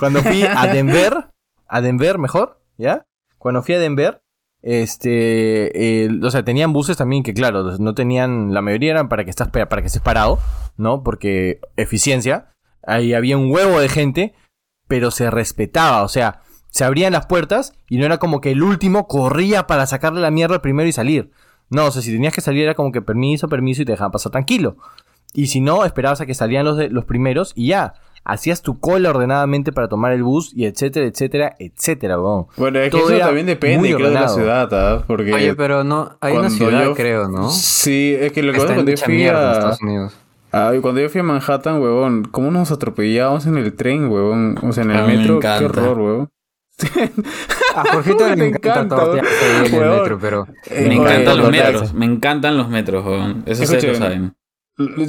cuando fui a Denver, a Denver mejor, ¿ya? Cuando fui a Denver, este, o sea, tenían buses también que, claro, no tenían, la mayoría eran para que estás, para que estés parado, ¿no? Porque eficiencia. Ahí había un huevo de gente, pero se respetaba, o sea, se abrían las puertas y no era como que el último corría para sacarle la mierda al primero y salir. No, o sea, si tenías que salir era como que permiso, permiso y te dejaban pasar tranquilo. Y si no, esperabas a que salían los, de, los primeros y ya. Hacías tu cola ordenadamente para tomar el bus y etcétera, etcétera, etcétera, Bueno, es que eso también depende, creo, de la ciudad, ¿ah? Porque Oye, pero no, hay una ciudad, creo, ¿no? Sí, es que lo que pasa cuando yo fui a... Estados Unidos. Ah, cuando yo fui a Manhattan, huevón, ¿cómo nos atropellábamos en el tren, huevón? O sea, en el metro, qué horror, huevón. A Jorgito le encanta, todo el metro, pero... Me encantan los metros, me encantan los metros, huevón. Eso se lo saben.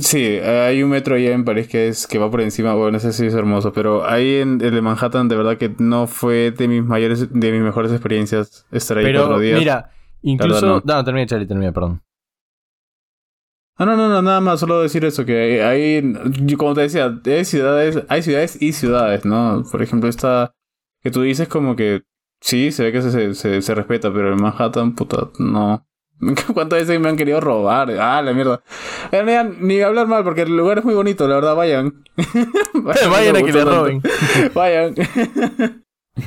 Sí, hay un metro allá en París que es que va por encima, bueno, ese sí es hermoso, pero ahí en el de Manhattan de verdad que no fue de mis mayores, de mis mejores experiencias estar ahí pero, días. Mira, incluso, no, termina, Charlie, termina, perdón. No, no, no, no, nada más, solo decir eso, que hay, como te decía, hay ciudades, hay ciudades y ciudades, ¿no? Por ejemplo, esta que tú dices como que sí, se ve que se, se, se respeta, pero en Manhattan, puta, no. ¿Cuántas veces me han querido robar? Ah, la mierda. Eh, ni hablar mal porque el lugar es muy bonito, la verdad, vayan. vayan, a que le roben. vayan.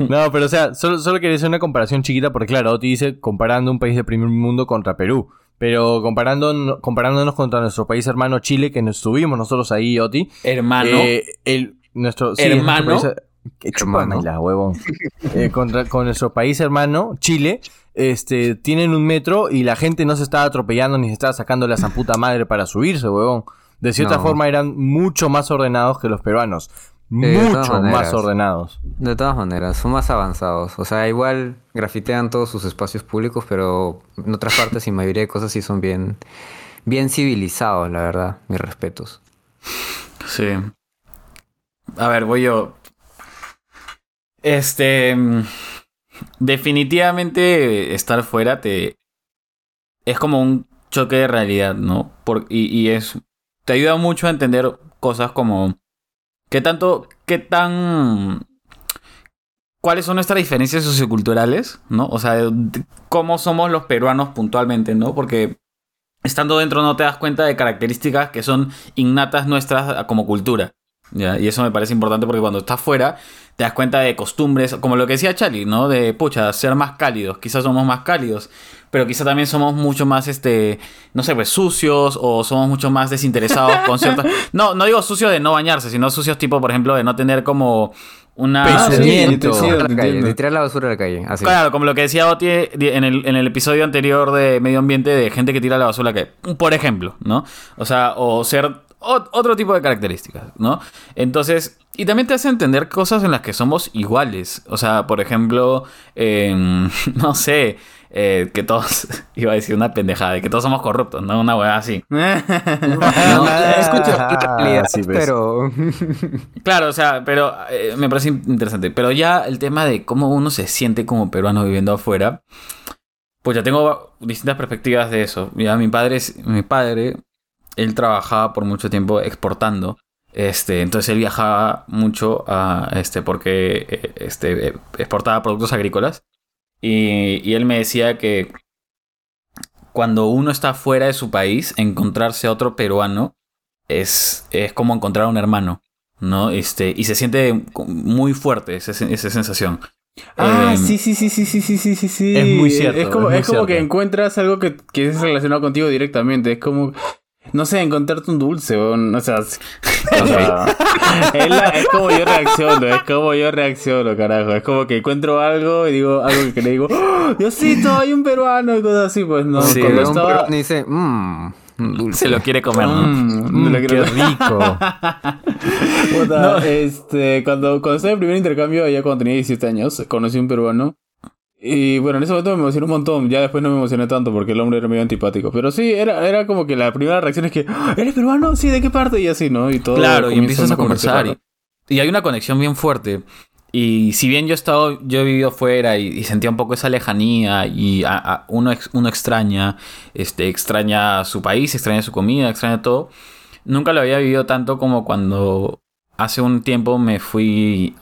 no, pero o sea, solo, solo quería hacer una comparación chiquita porque claro, Oti dice comparando un país de primer mundo contra Perú. Pero comparando, comparándonos contra nuestro país hermano Chile, que nos estuvimos nosotros ahí, Oti. Hermano. Eh, el, nuestro, hermano. Qué la huevón. Eh, contra, con nuestro país hermano, Chile, este, tienen un metro y la gente no se estaba atropellando ni se estaba sacando la zamputa madre para subirse, huevón. De cierta forma eran mucho más ordenados que los peruanos. mucho más ordenados. De todas maneras, son más avanzados. O sea, igual grafitean todos sus espacios públicos, pero en otras partes y mayoría de cosas sí son bien, bien civilizados, la verdad. Mis respetos. Sí. A ver, voy yo. Este. Definitivamente estar fuera te. Es como un choque de realidad, ¿no? Por, y, es. Te ayuda mucho a entender cosas como. ¿Qué tanto. ¿Qué tan. ¿Cuáles son nuestras diferencias socioculturales? ¿No? O sea, cómo somos los peruanos puntualmente, ¿no? Porque estando dentro no te das cuenta de características que son innatas nuestras como cultura. Y eso me parece importante porque cuando estás fuera te das cuenta de costumbres, como lo que decía Charlie, ¿no? De, pucha, ser más cálidos. Quizás somos más cálidos, pero quizás también somos mucho más, este, no sé, pues sucios o somos mucho más desinteresados con ciertas... No, no digo sucios de no bañarse, sino sucios tipo, por ejemplo, de no tener como una... Pensamiento. de tirar la basura a la calle. Así. Claro, como lo que decía Oti en el, en el episodio anterior de medio ambiente de gente que tira la basura a la calle. Por ejemplo, ¿no? O sea, o ser otro tipo de características, ¿no? Entonces, y también te hace entender cosas en las que somos iguales. O sea, por ejemplo, no sé, eh, que todos, iba a decir una pendejada, de que todos somos corruptos, ¿no? Una weá así. no, escucho, pero... claro, o sea, pero eh, me parece interesante. Pero ya el tema de cómo uno se siente como peruano viviendo afuera, pues ya tengo distintas perspectivas de eso. Ya mi padre, mi padre él trabajaba por mucho tiempo exportando. Este, entonces él viajaba mucho a, este, porque eh, este, exportaba productos agrícolas. Y, y, él me decía que cuando uno está fuera de su país, encontrarse a otro peruano es, es como encontrar a un hermano. ¿no? Este, y se siente muy fuerte esa, esa sensación. Ah, em, sí, sí, sí, sí, sí, sí, sí, sí. Es muy cierto. Es como, es como que encuentras algo que, que, es relacionado contigo directamente. Es como no sé, encontrarte un dulce, o, o sea, es, como yo reacciono, es como yo reacciono, carajo. Es como que encuentro algo y digo algo que le digo, ¡Oh, Diosito, hay un peruano y cosas así, pues no. Sí, cuando estaba... dice, mmm. Dulce. Se lo quiere comer, ¿no? Mm, lo quiere... Qué rico. no. este, cuando, cuando estaba en el primer intercambio, allá cuando tenía 17 años, conocí a un peruano y bueno, en ese momento me emocioné un montón. Ya después no me emocioné tanto porque el hombre era medio antipático. Pero sí, era, era como que la primera reacción es que, ah, ¿eres peruano? Sí, ¿de qué parte? Y así, ¿no? Y todo. Claro, y empiezas a conversar. Y, hay una conexión bien fuerte. Y si bien yo he estado, yo he vivido fuera y, sentía un poco esa lejanía y uno, uno extraña, este, extraña su país, extraña su comida, extraña todo. Nunca lo había vivido tanto como cuando hace un tiempo me fui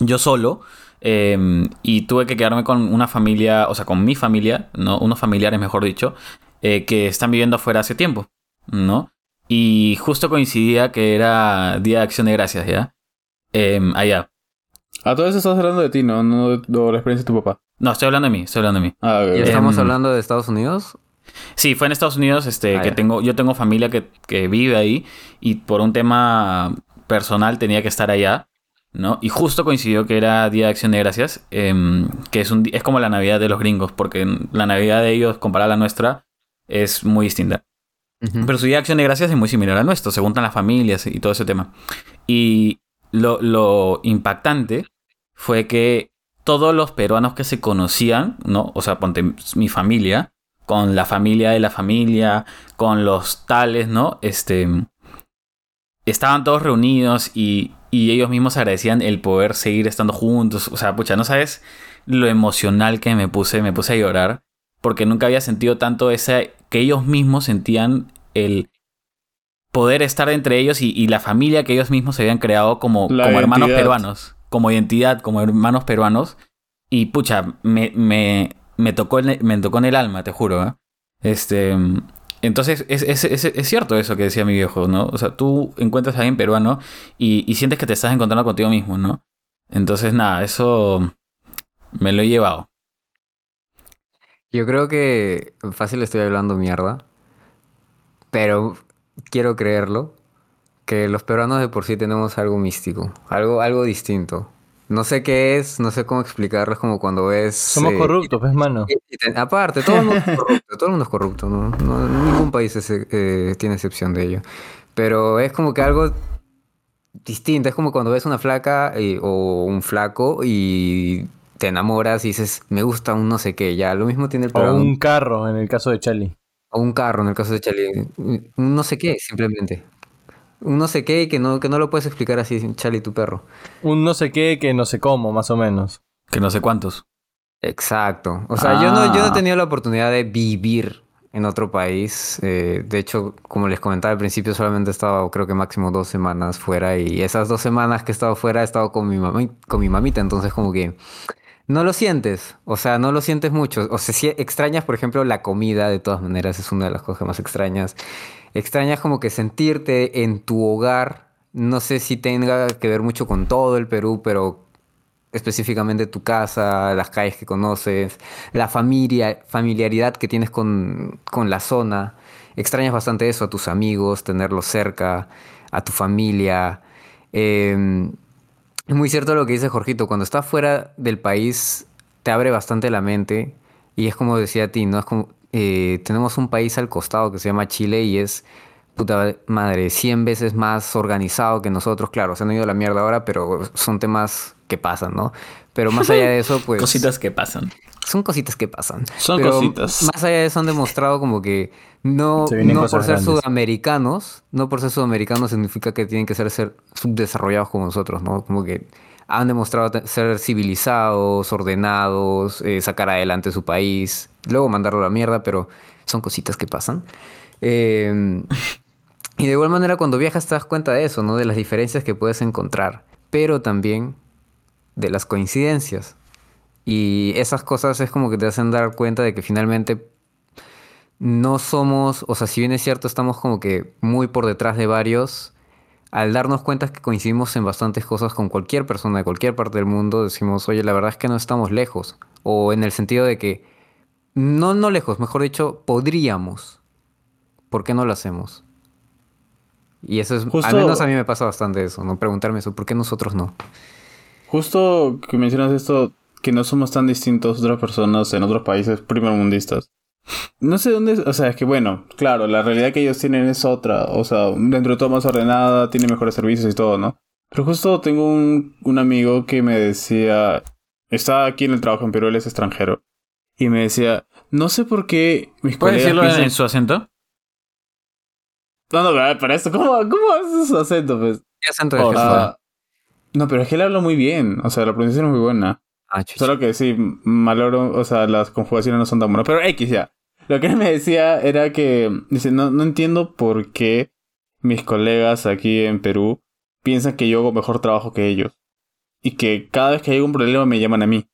yo solo Em, y tuve que quedarme con una familia, o sea, con mi familia, ¿no? Unos familiares, mejor dicho, eh, que están viviendo afuera hace tiempo, ¿no? Y justo coincidía que era Día de Acción de Gracias, ¿ya? Em, allá. A todo eso estás hablando de ti, ¿no? No de, la experiencia de tu papá. No, estoy hablando de mí, estoy hablando de mí. Ah, ¿Y estamos em, hablando de Estados Unidos? Sí, fue en Estados Unidos, este, ah, que tengo, yo tengo familia que, que vive ahí y por un tema personal tenía que estar allá. ¿No? Y justo coincidió que era Día de Acción de Gracias, em, que es, un, es como la Navidad de los gringos, porque la Navidad de ellos, comparada a la nuestra, es muy distinta. Pero su Día de Acción de Gracias es muy similar al nuestro, se juntan las familias y todo ese tema. Y lo, lo impactante fue que todos los peruanos que se conocían, ¿no? O sea, ponte mi familia, con la familia de la familia, con los tales, ¿no? Este, estaban todos reunidos y y ellos mismos agradecían el poder seguir estando juntos. O sea, pucha, no sabes lo emocional que me puse, me puse a llorar, porque nunca había sentido tanto ese, que ellos mismos sentían el poder estar entre ellos y, la familia que ellos mismos se habían creado como, como hermanos peruanos, como identidad, como hermanos peruanos. Y pucha, me, me, me, tocó, me tocó en el alma, te juro. ¿eh? Este, entonces, es, es, es, cierto eso que decía mi viejo, ¿no? O sea, tú encuentras a alguien peruano y, y, sientes que te estás encontrando contigo mismo, ¿no? Entonces, nada, eso me lo he llevado. Yo creo que fácil estoy hablando mierda, pero quiero creerlo, que los peruanos de por sí tenemos algo místico, algo, algo distinto. No sé qué es, no sé cómo explicarlo, es como cuando ves... Somos eh, corruptos, pues, mano. aparte, todo el mundo es corrupto, todo el mundo es corrupto, ¿no? ningún país eh, tiene excepción de ello. Pero es como que algo distinto, es como cuando ves una flaca eh, o un flaco y te enamoras y dices, me gusta un no sé qué, ya, lo mismo tiene el O un carro, en el caso de Charlie. O un carro, en el caso de Charlie. Un no sé qué, simplemente. Un no sé qué que no, que no lo puedes explicar así, Charlie, tu perro. Un no sé qué que no sé cómo, más o menos. Que no sé cuántos. Exacto. O sea, yo, no, yo no he ah. tenido la oportunidad de vivir en otro país. Eh, de hecho, como les comentaba al principio, solamente he estado, creo que máximo dos semanas fuera. Y esas dos semanas que he estado fuera he estado con mi, con mi mamita. Entonces, como que no lo sientes. O sea, no lo sientes mucho. O sea, si extrañas, por ejemplo, la comida, de todas maneras, es una de las cosas más extrañas extrañas como que sentirte en tu hogar. No sé si tenga que ver mucho con todo el Perú, pero específicamente tu casa, las calles que conoces, la familia, familiaridad que tienes con, la zona. Extrañas bastante eso, a tus amigos, tenerlos cerca, a tu familia. Em, es muy cierto lo que dice Jorgito, cuando estás fuera del país te abre bastante la mente y es como decía a ti, ¿no? Es como, eh, tenemos un país al costado que se llama Chile y es, puta madre, 100 veces más organizado que nosotros. Claro, se han ido a la mierda ahora, pero son temas que pasan, ¿no? Pero más allá de eso, pues... cositas que pasan. Son cositas que pasan. Son cositas. Más allá de eso han demostrado como que no, no por ser sudamericanos, no por ser sudamericanos significa que tienen que ser, ser subdesarrollados como nosotros, ¿no? Como que han demostrado ser civilizados, ordenados, eh, sacar adelante su país, luego mandarlo a la mierda, pero son cositas que pasan. Em, y de igual manera cuando viajas te das cuenta de eso, ¿no? De las diferencias que puedes encontrar, pero también de las coincidencias. Y esas cosas es como que te hacen dar cuenta de que finalmente no somos, o sea, si bien es cierto, estamos como que muy por detrás de varios, al darnos cuenta que coincidimos en bastantes cosas con cualquier persona de cualquier parte del mundo, decimos, oye, la verdad es que no estamos lejos. O en el sentido de que, no, no lejos, mejor dicho, podríamos. ¿Por qué no lo hacemos? Y eso es, al menos a mí me pasa bastante eso, ¿no? Preguntarme eso, ¿por qué nosotros no? Justo que mencionas esto, que no somos tan distintos otras personas en otros países primermundistas. No sé dónde, o sea, es que bueno, claro, la realidad que ellos tienen es otra, o sea, dentro de todo más ordenada, tiene mejores servicios y todo, ¿no? Pero justo tengo un, un amigo que me decía, estaba aquí en el trabajo en Perú, él es extranjero, y me decía, no sé por qué mis ¿Puedes decirlo en su acento? No, no, para esto, ¿cómo, cómo haces su acento, pues? ¿Qué acento es No, pero es que él habla muy bien, o sea, la pronunciación es muy buena. Ah, Solo que sí, maloro, o sea, las conjugaciones no son tan buenas. Pero X ya. Lo que él me decía era que, dice, no, no entiendo por qué mis colegas aquí en Perú piensan que yo hago mejor trabajo que ellos. Y que cada vez que hay un problema me llaman a mí.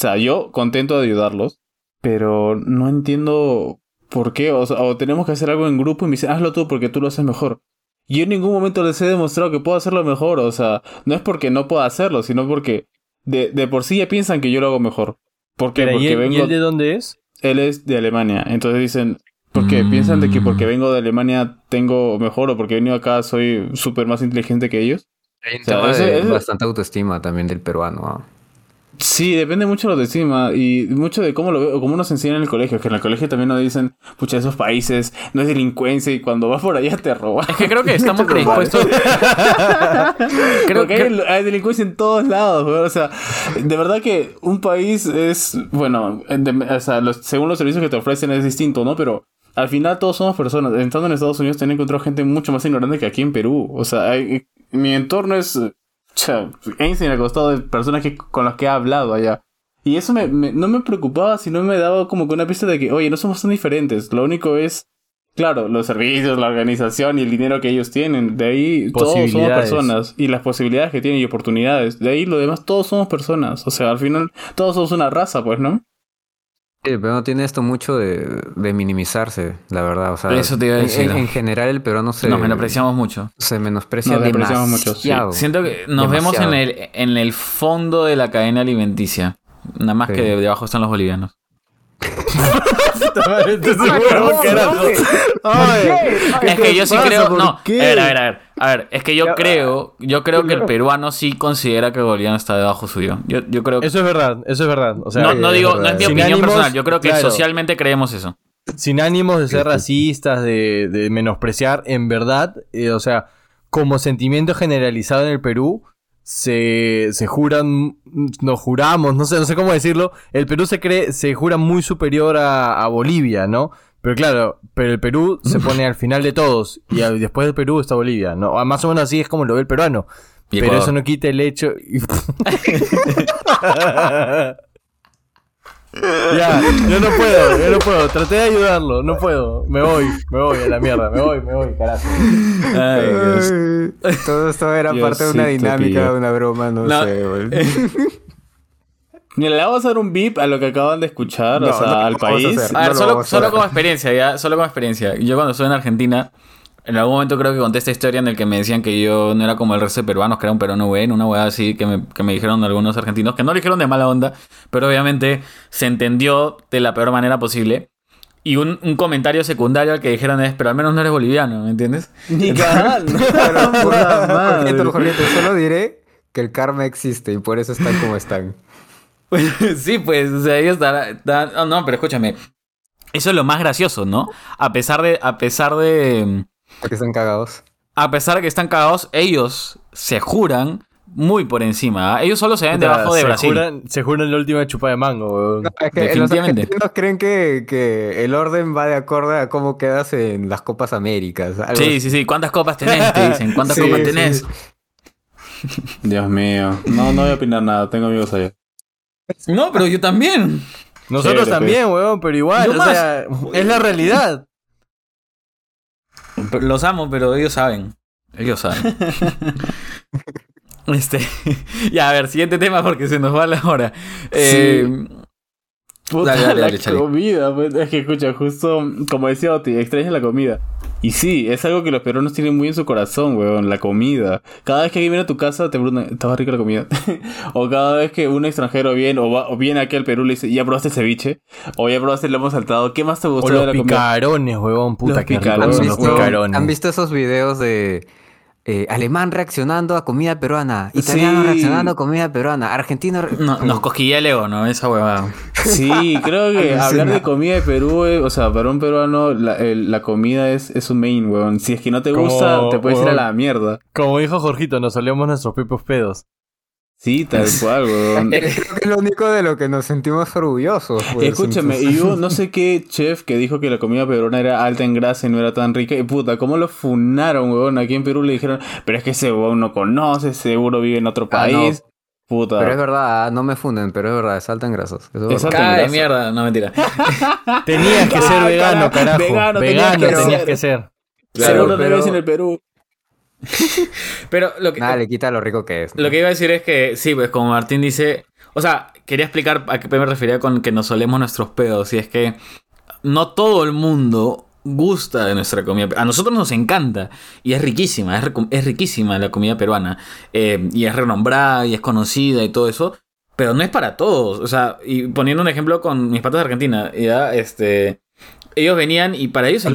O sea, yo contento de ayudarlos, pero no entiendo por qué. O, sea, o tenemos que hacer algo en grupo y me dicen, hazlo tú porque tú lo haces mejor. Y yo en ningún momento les he demostrado que puedo hacerlo mejor. O sea, no es porque no pueda hacerlo, sino porque de, de por sí ya piensan que yo lo hago mejor. ¿Por qué? Porque vengo... ¿Y él de dónde es? Él es de Alemania. Entonces dicen, porque mm. piensan de que porque vengo de Alemania tengo mejor o porque he venido acá soy súper más inteligente que ellos. Hay bastante autoestima también del peruano. ¿ah? Sí, depende mucho de la autoestima y mucho de cómo lo veo, cómo nos enseñan en el colegio. Que en el colegio también nos dicen, pucha, esos países no es delincuencia y cuando vas por allá te roban. Es que creo que estamos predispuestos. creo que hay, delincuencia en todos lados, O sea, de verdad que un país es, bueno, o sea, según los servicios que te ofrecen es distinto, ¿no? Pero al final todos somos personas. Entrando en Estados Unidos tienen encontrado gente mucho más ignorante que aquí en Perú. O sea, mi entorno es... Einstein al costado de personas que, con las que he hablado allá. Y eso me, no me preocupaba, sino me daba como que una pista de que, oye, no somos tan diferentes. Lo único es, claro, los servicios, la organización y el dinero que ellos tienen. De ahí todos somos personas. Y las posibilidades que tienen y oportunidades. De ahí lo demás, todos somos personas. O sea, al final, todos somos una raza, pues, ¿no? El peruano tiene esto mucho de, minimizarse, la verdad. O sea, Eso te iba a decir. En, general, el peruano se. Nos menospreciamos mucho. Se menosprecia demasiado. mucho. Siento que nos vemos en el, en el fondo de la cadena alimenticia. Nada más que debajo están los bolivianos. es que yo sí creo. No, a ver, a ver, a ver. A ver, es que yo creo, yo creo que el peruano sí considera que boliviano está debajo suyo. Yo, yo creo Eso es verdad, eso es verdad. no, no digo, no es mi opinión personal, yo creo que socialmente creemos eso. Sin ánimos de ser racistas, de, de menospreciar, en verdad, eh, o sea, como sentimiento generalizado en el Perú, se, se juran, nos juramos, no sé, no sé cómo decirlo, el Perú se cree, se jura muy superior a, a Bolivia, ¿no? Pero claro, pero el Perú se pone al final de todos y después del Perú está Bolivia, ¿no? Ah, más o menos así es como lo ve el peruano. Pero eso no quita el hecho... ya, yo no puedo, yo no puedo. Traté de ayudarlo, no puedo. Me voy, me voy a la mierda, me voy, me voy, carajo. Todo esto era parte de una dinámica, de una broma, no, sé, güey. Mira, le vamos a dar un beep a lo que acaban de escuchar, o sea, al país. A, ver, solo, solo como experiencia, ya, solo como experiencia. Yo cuando estuve en Argentina, en algún momento creo que conté esta historia en el que me decían que yo no era como el resto de peruanos, que era un peruano bueno, una weá así que me, que me dijeron algunos argentinos, que no lo dijeron de mala onda, pero obviamente se entendió de la peor manera posible. Y un, un, comentario secundario al que dijeron es, pero al menos no eres boliviano, ¿me entiendes? Ni cagando. solo diré que el karma existe y por eso están como están. sí, pues, o sea, ellos están... Oh, no, pero escúchame. Eso es lo más gracioso, ¿no? A pesar de... A pesar de porque están cagados. A pesar de que están cagados, ellos se juran muy por encima. ¿ah? Ellos solo se ven debajo de Brasil. Juran, se juran la última chupa de mango. Definitivamente. Los creen que, el orden va de acuerdo a cómo quedas en las Copas Américas. sí, sí, sí. ¿Cuántas copas tenés? Te dicen. ¿Cuántas copas tenés? Dios mío. No, no voy a opinar nada. Tengo amigos allá. No, pero yo también. Nosotros también, weón, pero igual. O sea, es la realidad. Los amo, pero ellos saben. Ellos saben. este. ya, a ver, siguiente tema porque se nos va la hora. Eh, Puta, la comida. Pues, es que escucha, justo como decía Oti, extraña la comida. Y sí, es algo que los peruanos tienen muy en su corazón, weón, la comida. Cada vez que alguien viene a tu casa te preguntan, ¿estaba rica la comida? o cada vez que un extranjero viene, o, viene aquí al Perú le dice, ¿ya probaste ceviche? O ya probaste el lomo saltado, ¿qué más te gustó de la comida? Los picarones, weón, puta, que picarones, los picarones. ¿Han visto esos videos de eh, alemán reaccionando a comida peruana, italiano reaccionando a comida peruana, argentino... No, nos cosquilla el ego, ¿no? Esa huevada. Sí, creo que hablar de comida de Perú, eh, o sea, para un peruano la, comida es, es un main, weón. Si es que no te gusta, te puedes ir a la mierda. Como dijo Jorgito, nos salíamos nuestros propios pedos. Sí, tal cual, weón. Creo que es lo único de lo que nos sentimos orgullosos. Pues, Escúchame, y yo no sé qué chef que dijo que la comida peruana era alta en grasa y no era tan rica. Y puta, ¿cómo lo funaron, weón? Aquí en Perú le dijeron, pero es que ese weón no conoce, seguro vive en otro ah, país. Puta. Pero es verdad, no me funden, pero es verdad, es alta en grasas. Es, alta en mierda, no mentira. tenías que ser vegano, carajo. Vegano, vegano tenías, que, ser. Seguro pero... en el Perú. Pero lo que. Nada, le quita lo rico que es. Lo que iba a decir es que, sí, pues como Martín dice. O sea, quería explicar a qué me refería con que nos solemos nuestros pedos. Y es que no todo el mundo gusta de nuestra comida. A nosotros nos encanta y es riquísima, es, riquísima la comida peruana. Eh, y es renombrada y es conocida y todo eso. Pero no es para todos. O sea, y poniendo un ejemplo con mis patas de Argentina, ya, este ellos venían y para ellos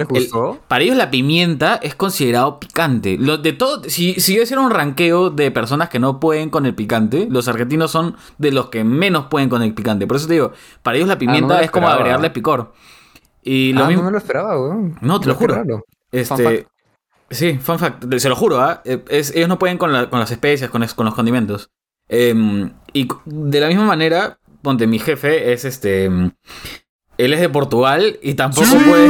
para ellos la pimienta es considerado picante. Lo, de todo, si, si yo hiciera un ranqueo de personas que no pueden con el picante, los argentinos son de los que menos pueden con el picante. Por eso te digo, para ellos la ah, pimienta es como agregarle picor. Y lo ah, mismo... no me lo esperaba, weón. No, te lo juro. Este, sí, fun fact, se lo juro, ¿ah? ellos no pueden con, las especias, con, con los condimentos. Em, y de la misma manera, ponte, mi jefe es este él es de Portugal y tampoco puede.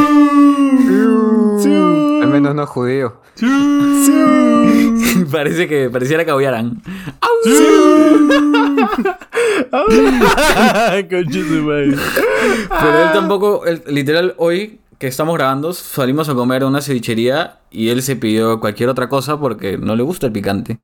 Al menos no es judío. Parece que pareciera que aullaran. Pero él tampoco, literal, hoy que estamos grabando, salimos a comer a una cevichería y él se pidió cualquier otra cosa porque no le gusta el picante.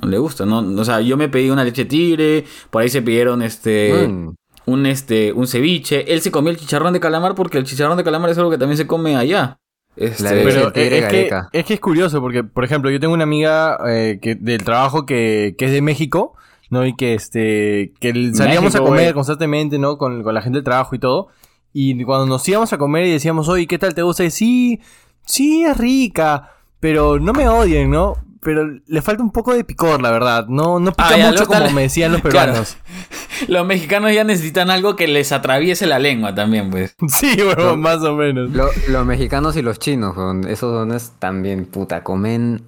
No le gusta, ¿no? O sea, yo me pedí una leche tigre, por ahí se pidieron este. Mm un, este, un ceviche. Él se comió el chicharrón de calamar porque el chicharrón de calamar es algo que también se come allá. Este, pero es, que, es que es curioso porque, por ejemplo, yo tengo una amiga eh, que, del trabajo que, que es de México, ¿no? Y que este que salíamos a comer constantemente, ¿no? Con, con, la gente del trabajo y todo. Y cuando nos íbamos a comer y decíamos, oye, ¿qué tal te gusta? Y sí, sí, es rica, pero no me odien, ¿no? Pero le falta un poco de picor, la verdad. No, no pica ah, mucho como me decían los peruanos. Los mexicanos ya necesitan algo que les atraviese la lengua también, pues. Sí, bueno, más o menos. los mexicanos y los chinos, esos dones también, puta, comen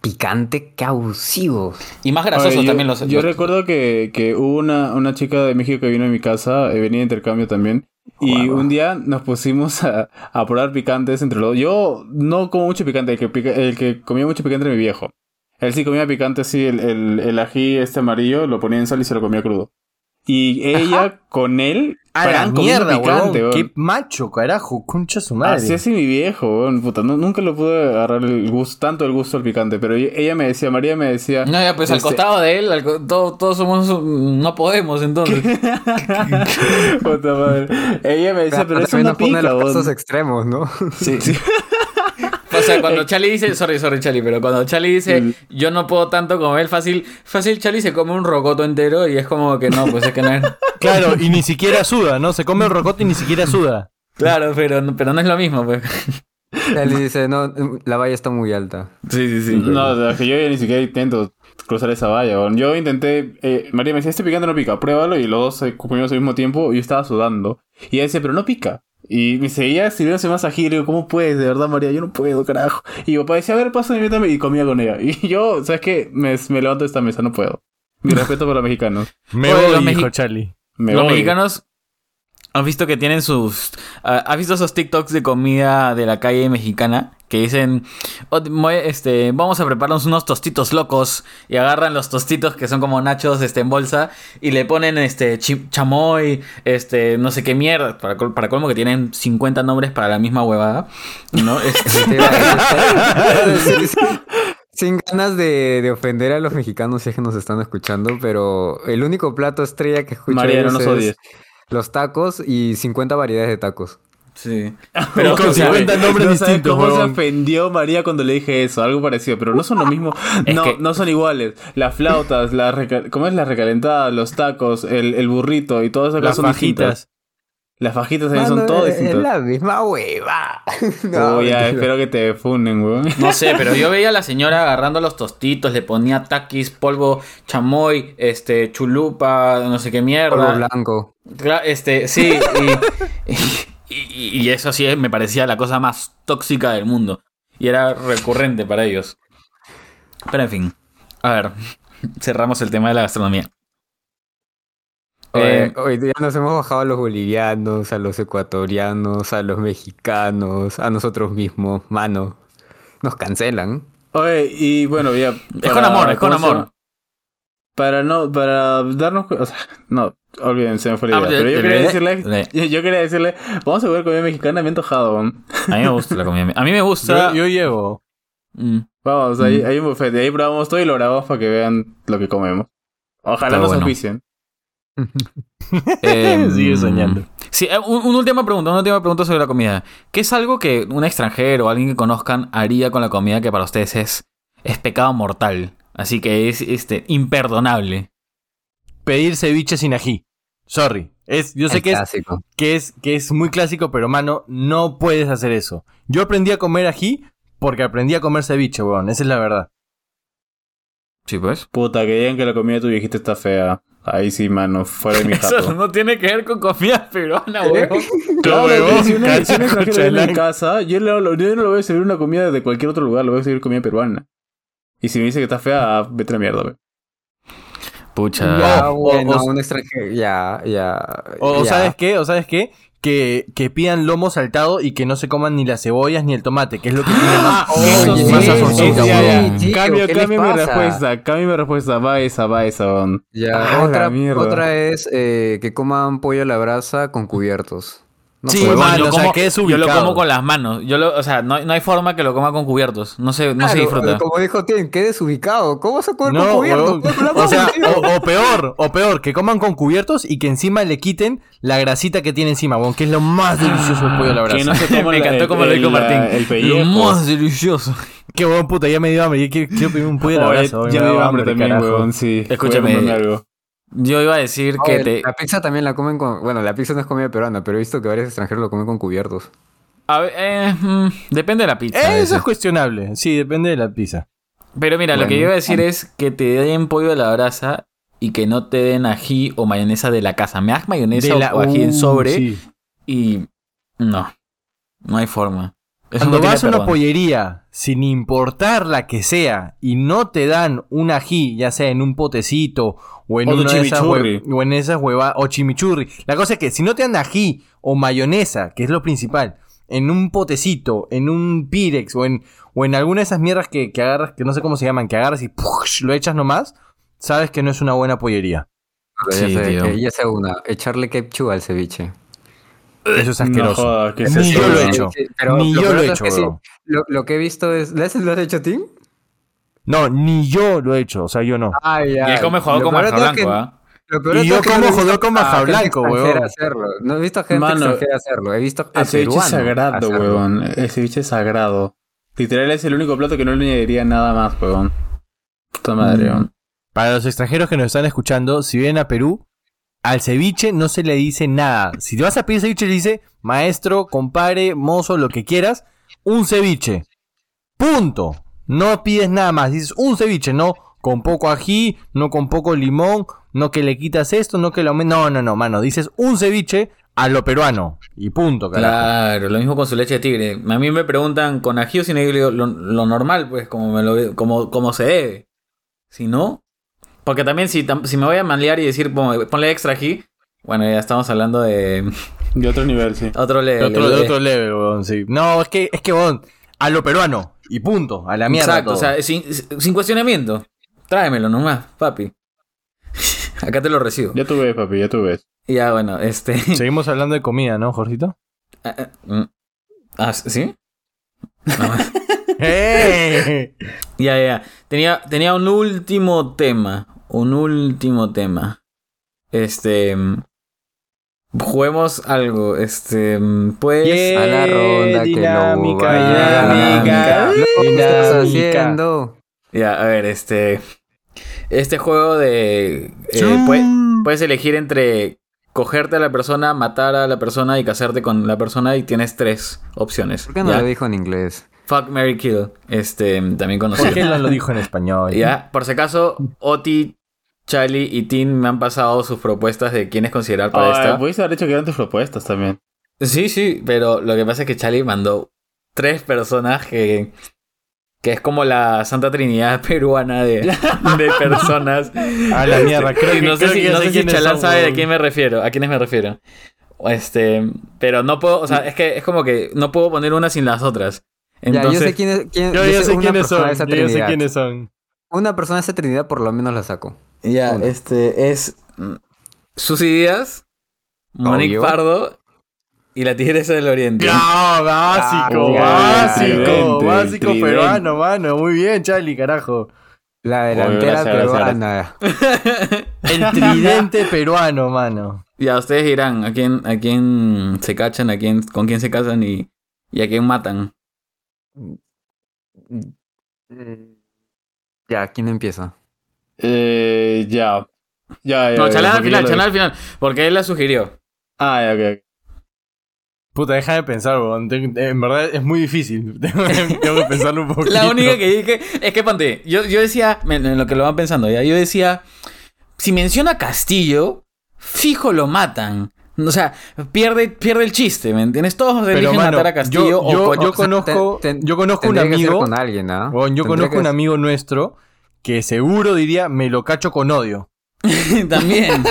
picante que abusivos. Y más grasosos también los. Yo recuerdo que, que hubo una, una, chica de México que vino a mi casa, eh, venía de intercambio también. Y un día nos pusimos a, a, probar picantes entre los Yo no como mucho picante, el que, el que comía mucho picante era mi viejo. Él sí comía picante así, el, el, el, ají este amarillo, lo ponía en sal y se lo comía crudo. Y ella con él. A la mierda, picante, Qué macho, carajo, concha su madre. Así así mi viejo, Puta, nunca lo pude agarrar el gusto, tanto el gusto al picante. Pero ella me decía, María me decía. No, ya, pues al este costado de él, todos, somos. No podemos entonces. Puta madre. Ella me decía, pero, eso no pica, los casos extremos, ¿no? Sí. sí. O sea, cuando Charlie dice, sorry, sorry, Charlie, pero cuando Charlie dice, yo no puedo tanto comer fácil, fácil Charlie se come un rocoto entero y es como que no, pues es que no es. Claro, y ni siquiera suda, ¿no? Se come el rocoto y ni siquiera suda. Claro, pero, pero no es lo mismo, pues. Charlie dice, no, la valla está muy alta. Sí, sí, sí. No, es que yo ya ni siquiera intento cruzar esa valla. Yo intenté, eh, María me decía, este picante no pica, pruébalo, y los dos comimos al mismo tiempo y yo estaba sudando. Y ella decía, pero no pica. Y me seguía sirviéndose más ají. Le digo, ¿cómo puedes? De verdad, María, yo no puedo, carajo. Y mi papá decía, a ver, pasa y Y comía con ella. Y yo, ¿sabes qué? Me, me levanto de esta mesa, no puedo. Mi respeto por los mexicanos. me voy, hijo Charlie. los mexicanos ¿Has visto que tienen sus... Ah, ¿Has visto esos TikToks de comida de la calle mexicana? Que dicen, oh, este, vamos a prepararnos unos tostitos locos y agarran los tostitos que son como nachos este, en bolsa y le ponen este chamoy, este, no sé qué mierda, para, para colmo que tienen 50 nombres para la misma huevada, ¿no? Sin ganas de, ofender a los mexicanos si es que nos están escuchando, pero el único plato estrella que escucho María, no nos odies. Los tacos y 50 variedades de tacos. Sí. Pero con 50 nombres distintos. ¿Cómo se ofendió María cuando le dije eso? Algo parecido, pero no son lo mismo. no, no son iguales. Las flautas, la ¿cómo es la recalentada? Los tacos, el, el burrito y todas esas cosas. Las fajitas. Las fajitas también son todas distintas. Es la misma hueva. No, ya, espero que te funen, weón. No sé, pero yo veía a la señora agarrando los tostitos, le ponía taquis, polvo, chamoy, este, chulupa, no sé qué mierda. Polvo blanco. Este, sí, y, y, eso sí me parecía la cosa más tóxica del mundo. Y era recurrente para ellos. Pero en fin, a ver, cerramos el tema de la gastronomía. Eh, hoy día nos hemos bajado a los bolivianos, a los ecuatorianos, a los mexicanos, a nosotros mismos. Mano, nos cancelan. Oye, y bueno, ya. es con amor, es con amor. Para no, para darnos o sea, no, olvídense, me fue la idea. Pero yo quería decirle, yo, quería decirle, vamos a comer comida mexicana, me he antojado. A mí me gusta la comida A mí me gusta. Yo, llevo. Mm. Vamos, mm. hay, un buffet, de ahí probamos todo y lo grabamos para que vean lo que comemos. Ojalá nos bueno. eh, Sigue soñando. Sí, eh, una última pregunta, una última pregunta sobre la comida. ¿Qué es algo que un extranjero o alguien que conozcan haría con la comida que para ustedes es, es pecado mortal? Así que es este, imperdonable. Pedir ceviche sin ají. Sorry. Es, yo sé que es, que es, que, es, muy clásico, pero mano, no puedes hacer eso. Yo aprendí a comer ají porque aprendí a comer ceviche, weón. Esa es la verdad. Sí, pues. Puta, que digan que la comida de tu viejita está fea. Ahí sí, mano, fuera de mi jato. Eso no tiene que ver con comida peruana, weón. Claro, weón. Si una, si una en casa, yo, no lo voy a servir una comida de cualquier otro lugar, lo voy a servir comida peruana. Y si me dice que está fea, vete a la mierda, weón. Pucha. Ya, bueno, un extranjero, ya, ya. O, ¿sabes qué? ¿O sabes qué? Que, que, pidan lomo saltado y que no se coman ni las cebollas ni el tomate, que es lo que tiene más, Cambio, cambio mi respuesta, cambio mi respuesta, va esa, va esa, Ya, ah, otra, otra es eh, que coman pollo a la brasa con cubiertos sí, yo, lo como con las manos. Yo lo, o sea, no, no, hay forma que lo coma con cubiertos. No se, no se disfruta. Como dijo Tien, qué desubicado. ¿Cómo vas a comer con cubiertos? O, sea, o, peor, o peor, que coman con cubiertos y que encima le quiten la grasita que tiene encima, que es lo más delicioso del pollo de la brasa. Que no se Me encantó como lo dijo Martín. El lo más delicioso. Qué buen puta, ya me dio hambre. Quiero, quiero pedir un pollo de la brasa. Ya me dio hambre también, weón, sí. Escúchame. Yo iba a decir que te... La pizza también la comen con... Bueno, la pizza no es comida peruana, pero he visto que varios extranjeros lo comen con cubiertos. A ver, eh, mm, depende de la pizza. eso es cuestionable. Sí, depende de la pizza. Pero mira, lo que yo iba a decir es que te den pollo de la brasa y que no te den ají o mayonesa de la casa. Me das mayonesa o ají en uh, sobre y... No, no hay forma. Cuando vas a una pollería, sin importar la que sea, y no te dan un ají, ya sea en un potecito o en una de esas o en esas huevas o chimichurri. La cosa es que si no te dan ají o mayonesa, que es lo principal, en un potecito, en un pirex o en, o en alguna de esas mierdas que, agarras, que no sé cómo se llaman, que agarras y lo echas nomás, sabes que no es una buena pollería. Sí, ya sé una, echarle ketchup al ceviche. Eso es asqueroso. Ni yo lo he hecho. ni yo lo he hecho, lo, que he visto es. ¿Lo has hecho, Tim? No, ni yo lo he hecho. O sea, yo no. Y él come jugador con maja blanco, ¿ah? Y yo como jugador con maja blanco, weón. Hacerlo. No he visto a gente Mano, extranjera hacerlo. He visto a Ese bicho es sagrado, weón. Ese bicho es sagrado. Literal es el único plato que no le añadiría nada más, weón. Puta madre, mm. weón. Para los extranjeros que nos están escuchando, si vienen a Perú, al ceviche no se le dice nada. Si te vas a pedir ceviche, le dice maestro, compadre, mozo, lo que quieras, un ceviche. Punto. No pides nada más. Dices un ceviche, no con poco ají, no con poco limón, no que le quitas esto, no que lo No, no, no, mano. Dices un ceviche a lo peruano. Y punto, carajo. Claro, lo mismo con su leche de tigre. A mí me preguntan con ají o sin ají, lo, lo, normal, pues, como, me lo, como, como se debe. Si no, porque también si, si me voy a malear y decir, ponle extra aquí, bueno, ya estamos hablando de... De otro nivel, sí. Otro level. De otro, de otro level, sí. No, es que, es que, bon, a lo peruano. Y punto, a la mierda. Exacto, o sea, sin, sin cuestionamiento. Tráemelo nomás, papi. Acá te lo recibo. Ya tú ves, papi, ya tú ves. Ya, bueno, este... Seguimos hablando de comida, ¿no, Jorgito? Ah, ah, mm. ah ¿sí? Ya, ya. Tenía, tenía un último tema un último tema. Este. Juguemos algo, este, pues a la ronda dinámica, que lo dinámica, haciendo? Ya, a ver, este, este juego de, eh, puedes, elegir entre cogerte a la persona, matar a la persona y casarte con la persona y tienes tres opciones. ¿Por qué no lo dijo en inglés? Fuck Mary Kill, este, también conocido. ¿Por qué no lo dijo en español? Ya, por si acaso, Oti Charlie y Tim me han pasado sus propuestas de quiénes considerar para esta. Puedes haber dicho que eran tus propuestas también. Sí, sí, pero lo que pasa es que Charlie mandó tres personas que, que es como la Santa Trinidad peruana de, de personas. A la mierda, creo que no sé, si, no sé si Chalán sabe de quién me refiero, a quiénes me refiero. Este, pero no puedo, o sea, es que es como que no puedo poner una sin las otras. Entonces, ya, yo sé quiénes, quién, yo, yo sé quiénes son. Yo sé quiénes son. Una persona de esa Trinidad por lo menos la saco. Ya, este es Susy Díaz, Monique Pardo y la Tigresa del Oriente. No, básico, ah, básico, básico peruano, mano. Muy bien, Charlie, carajo. La delantera peruana. El tridente peruano, mano. Ya, ustedes dirán a quién, a quién se cachan, a quién, con quién se casan y, y a quién matan. Ya, ¿quién empieza? Eh, ya. Ya, ya. No, chalán al final, chalán al final. Porque él la sugirió. Ah, ya, ok. Puta, deja de pensar, weón. En verdad es muy difícil. Tengo que, pensarlo un poquito. La única que dije es que, ponte, yo, yo decía, en lo que lo van pensando ya, yo decía, si menciona Castillo, fijo lo matan. O sea, pierde, pierde el chiste, ¿me entiendes? Todos eligen matar a Castillo. Yo, yo, yo conozco, yo conozco un amigo. Con alguien, ¿ah? yo conozco un amigo nuestro que seguro diría, me lo cacho con odio. También.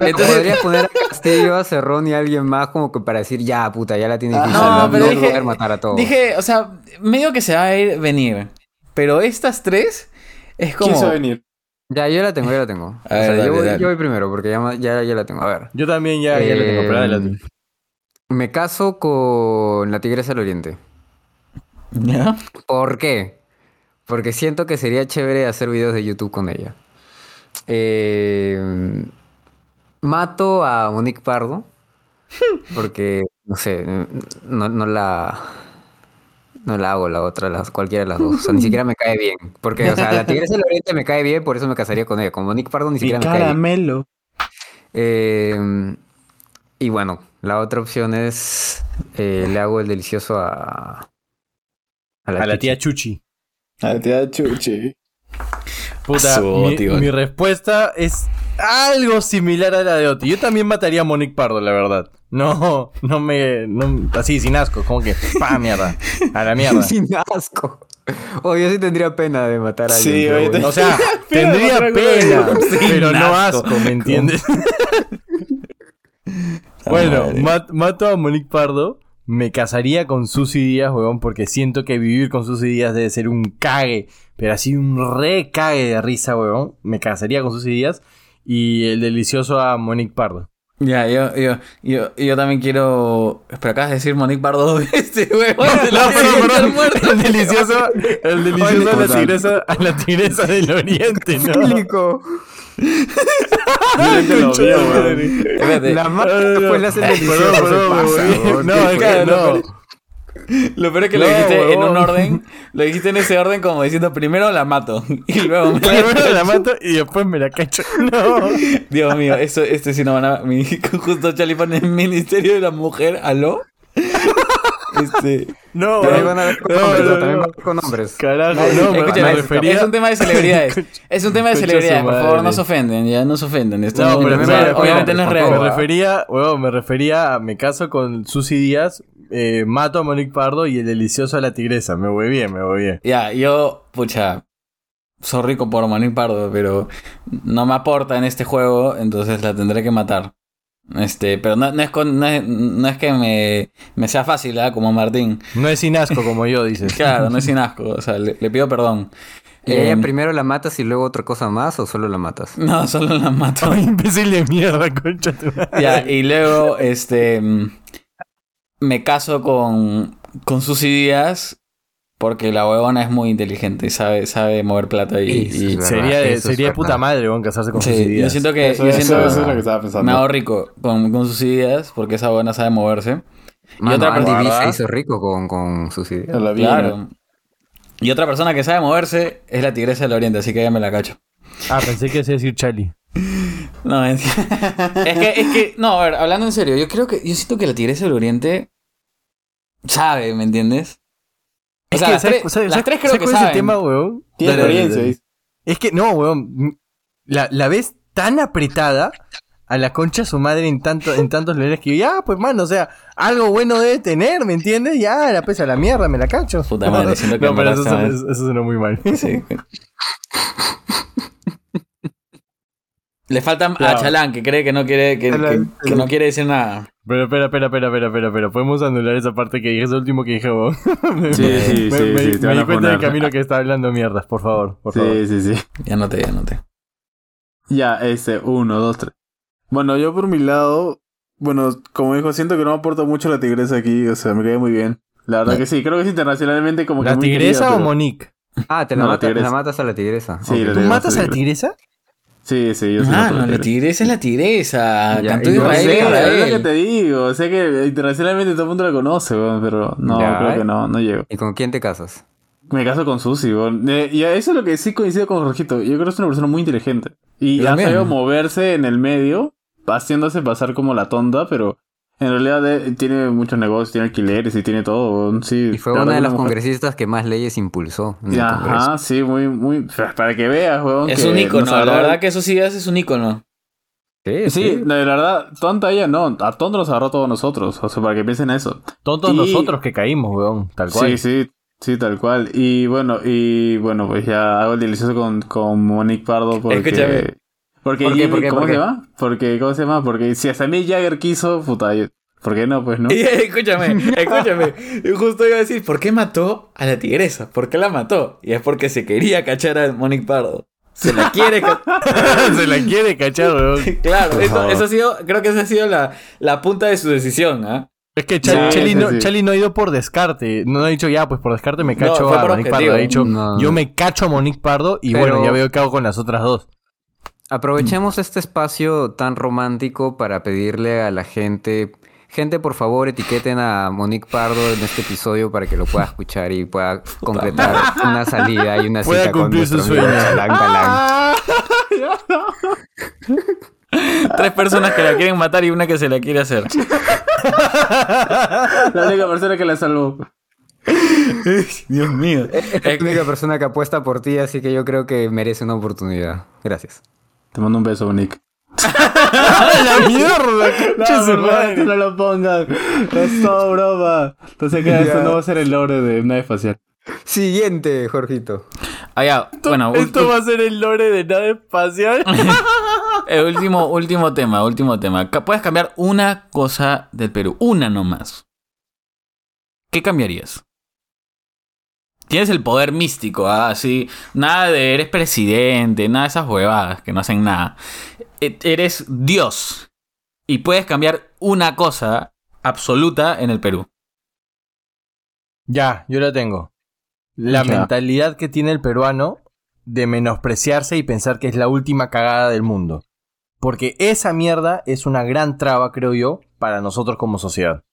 Entonces podrías poner a Castillo, a Cerrón y a alguien más como que para decir, ya, puta, ya la tiene que No, pero dije, matar a todos. Dije, o sea, medio que se va a ir venir. Pero estas tres es como... ¿Quién se va a venir? Ya, yo la tengo, yo la tengo. A ver, yo, voy, yo, voy, primero porque ya, ya, ya, la tengo. A ver. Yo también ya, ya la tengo, pero adelante. Me caso con la Tigresa del Oriente. ¿Ya? ¿Por qué? Porque siento que sería chévere hacer videos de YouTube con ella. Eh, mato a Monique Pardo. Porque, no sé, no, no la. No la hago la otra, las, cualquiera de las dos. O sea, ni siquiera me cae bien. Porque, o sea, la Tigresa del Oriente me cae bien, por eso me casaría con ella. Con Monique Pardo ni siquiera me cae bien. Eh, y bueno, la otra opción es. Eh, le hago el delicioso a. A la, tía Chuchi. A tía Chuchi. Puta, mi, respuesta es algo similar a la de Oti. Yo también mataría a Monique Pardo, la verdad. No, no me. así, sin asco, como que. ¡Pa, mierda! A la mierda. sin asco. O yo sí tendría pena de matar a alguien. Sí, o sea, tendría pena, pero no asco, ¿me entiendes? bueno, mato a Monique Pardo. Me casaría con Susy Díaz, weón, porque siento que vivir con Susy Díaz debe ser un cague pero así un re cague de risa, weón. Me casaría con sus ideas. Y el delicioso a Monique Pardo. Ya, yo, yo, yo, yo también quiero. Espera, acabas de decir Monique Pardo dos veces, weón. El delicioso, el delicioso a la tigresa, a la tigresa del oriente, ¿no? Público. La madre después le hace el delicioso. No, es que no. Lo peor es que lo dijiste en un orden. Lo dijiste en ese orden como diciendo primero la mato. Y luego me Primero la mato y después me la cacho. No. Dios mío, esto, este sí no van a. Mi, justo Charlie pone el Ministerio de la Mujer. ¿Aló? Este. No, también van a ver con hombres, también con hombres. Carajo, no, me refería... Es un tema de celebridades. Es un tema de celebridades, por favor, no se ofenden, ya no se ofenden. Esto no, pero obviamente no es real. Me refería, bueno, me refería a me caso con Susy Díaz, eh, mato a Monique Pardo y el delicioso a la tigresa. Me voy bien, me voy bien. Ya, yo, pucha, soy rico por Monique Pardo, pero no me aporta en este juego, entonces la tendré que matar. Este, pero no, es, no, es, que me, me sea fácil, ¿eh? como Martín. No es sin asco, como yo, dices. claro, no es sin asco. O sea, le, pido perdón. ¿Y ella em, primero la matas y luego otra cosa más o solo la matas? No, solo la mato. Ay, imbécil de mierda, concha tu Ya, y luego, este. Me caso con, con sus ideas porque la huevona es muy inteligente, sabe, sabe mover plata y, sería, sería puta madre weón, casarse con sus ideas. Yo siento que, yo siento, eso, es lo que estaba pensando. me hago rico con, con, sus ideas porque esa huevona sabe moverse. y otra persona se hizo rico con, con sus ideas. Claro. Y otra persona que sabe moverse es la tigresa del oriente, así que ya me la cacho. Ah, pensé que a decir Charlie. No, es, es que, es que, no, a ver, hablando en serio, yo creo que, yo siento que la tigresa del oriente sabe, ¿me entiendes? Es que, las, tres, las tres creo que saben. el tema, weón? Tiene experiencia. Es que, no, weón. La, la ves tan apretada a la concha su madre en, tanto, en tantos lugares que ya, pues mano, o sea, algo bueno debe tener, ¿me entiendes? Ya, la pesa la mierda, me la cacho. Puta madre, que no, pero eso, eso, eso, suena muy mal. Sí. Le falta a Chalán, que cree que no quiere, que, que, no quiere decir nada. Pero espera, espera, espera, espera, espera, espera. Podemos anular esa parte que dije, es lo último que dije vos. sí, sí, me, sí, sí, me, di cuenta del camino que está hablando mierdas, por favor, por sí, favor. Sí, sí, sí. Ya noté, ya noté. Ya, ese, uno, dos, tres. Bueno, yo por mi lado, bueno, como dijo, siento que no aporta mucho la tigresa aquí, o sea, me cae muy bien. La verdad que sí, creo que es internacionalmente como que. ¿La tigresa o Monique? Ah, te la, matas a la tigresa. Sí, ¿Tú matas a la tigresa? Sí, sí, yo soy Ah, no, la tigresa es la tigresa. Cantó Israel. es lo que te digo. Sé que internacionalmente todo el mundo la conoce, pero no, creo que no, no llego. ¿Y con quién te casas? Me caso con Susi, eh, y eso es lo que sí coincido con Jorgito. Yo creo que es una persona muy inteligente. Y ha sabido moverse en el medio, haciéndose pasar como la tonta, pero en realidad eh, tiene muchos negocios, tiene alquileres y tiene todo. Sí, y fue una de las congresistas que más leyes impulsó. En Ajá, sí, muy, muy. Para que veas, weón. Es un ícono, la verdad que eso sí es un ícono. Sí, sí, de verdad, tonta ella no, a tonto nos agarró todos nosotros, o sea, para que piensen eso. Tontos nosotros que caímos, weón, tal cual. Sí, sí, sí, tal cual. Y bueno, y bueno, pues ya hago el delicioso con, con Monique Pardo porque... Porque, ¿Por qué, ¿Por qué, ¿cómo se llama? Porque, ¿cómo se llama? Porque si hasta mí Jagger quiso, puta, ¿por qué no? Pues no. escúchame, escúchame. Justo iba a decir, ¿por qué mató a la tigresa? ¿Por qué la mató? Y es porque se quería cachar a Monique Pardo. Se la quiere Se la quiere cachar, weón. Claro, eso, eso, ha sido, creo que esa ha sido la, la punta de su decisión, ¿ah? Es que Chali, no, ha ido por descarte. No ha dicho, ya, pues por descarte me cacho a Monique Pardo. Ha dicho, yo me cacho a Monique Pardo y bueno, ya veo qué hago con las otras dos. Aprovechemos este espacio tan romántico para pedirle a la gente, gente por favor etiqueten a Monique Pardo en este episodio para que lo pueda escuchar y pueda concretar una salida y una cita con nuestro amigo Tres personas que la quieren matar y una que se la quiere hacer. la única persona que la salvó. Dios mío. Es la única persona que apuesta por ti, así que yo creo que merece una oportunidad. Gracias. Te mando un beso, Nick. ¡La mierda! No, no lo pongas. Es todo broma. Entonces, que esto no va a ser el lore de nave espacial. Siguiente, Jorgito. Ah, ya. Bueno, esto va a ser el lore de nave espacial. el último, último tema, último tema. Puedes cambiar una cosa del Perú. Una nomás. ¿Qué cambiarías? Tienes el poder místico, así. ¿ah? Nada de eres presidente, nada de esas huevadas que no hacen nada. E, eres Dios. Y puedes cambiar una cosa absoluta en el Perú. Ya, yo la tengo. La mentalidad que tiene el peruano de menospreciarse y pensar que es la última cagada del mundo. Porque esa mierda es una gran traba, creo yo, para nosotros como sociedad.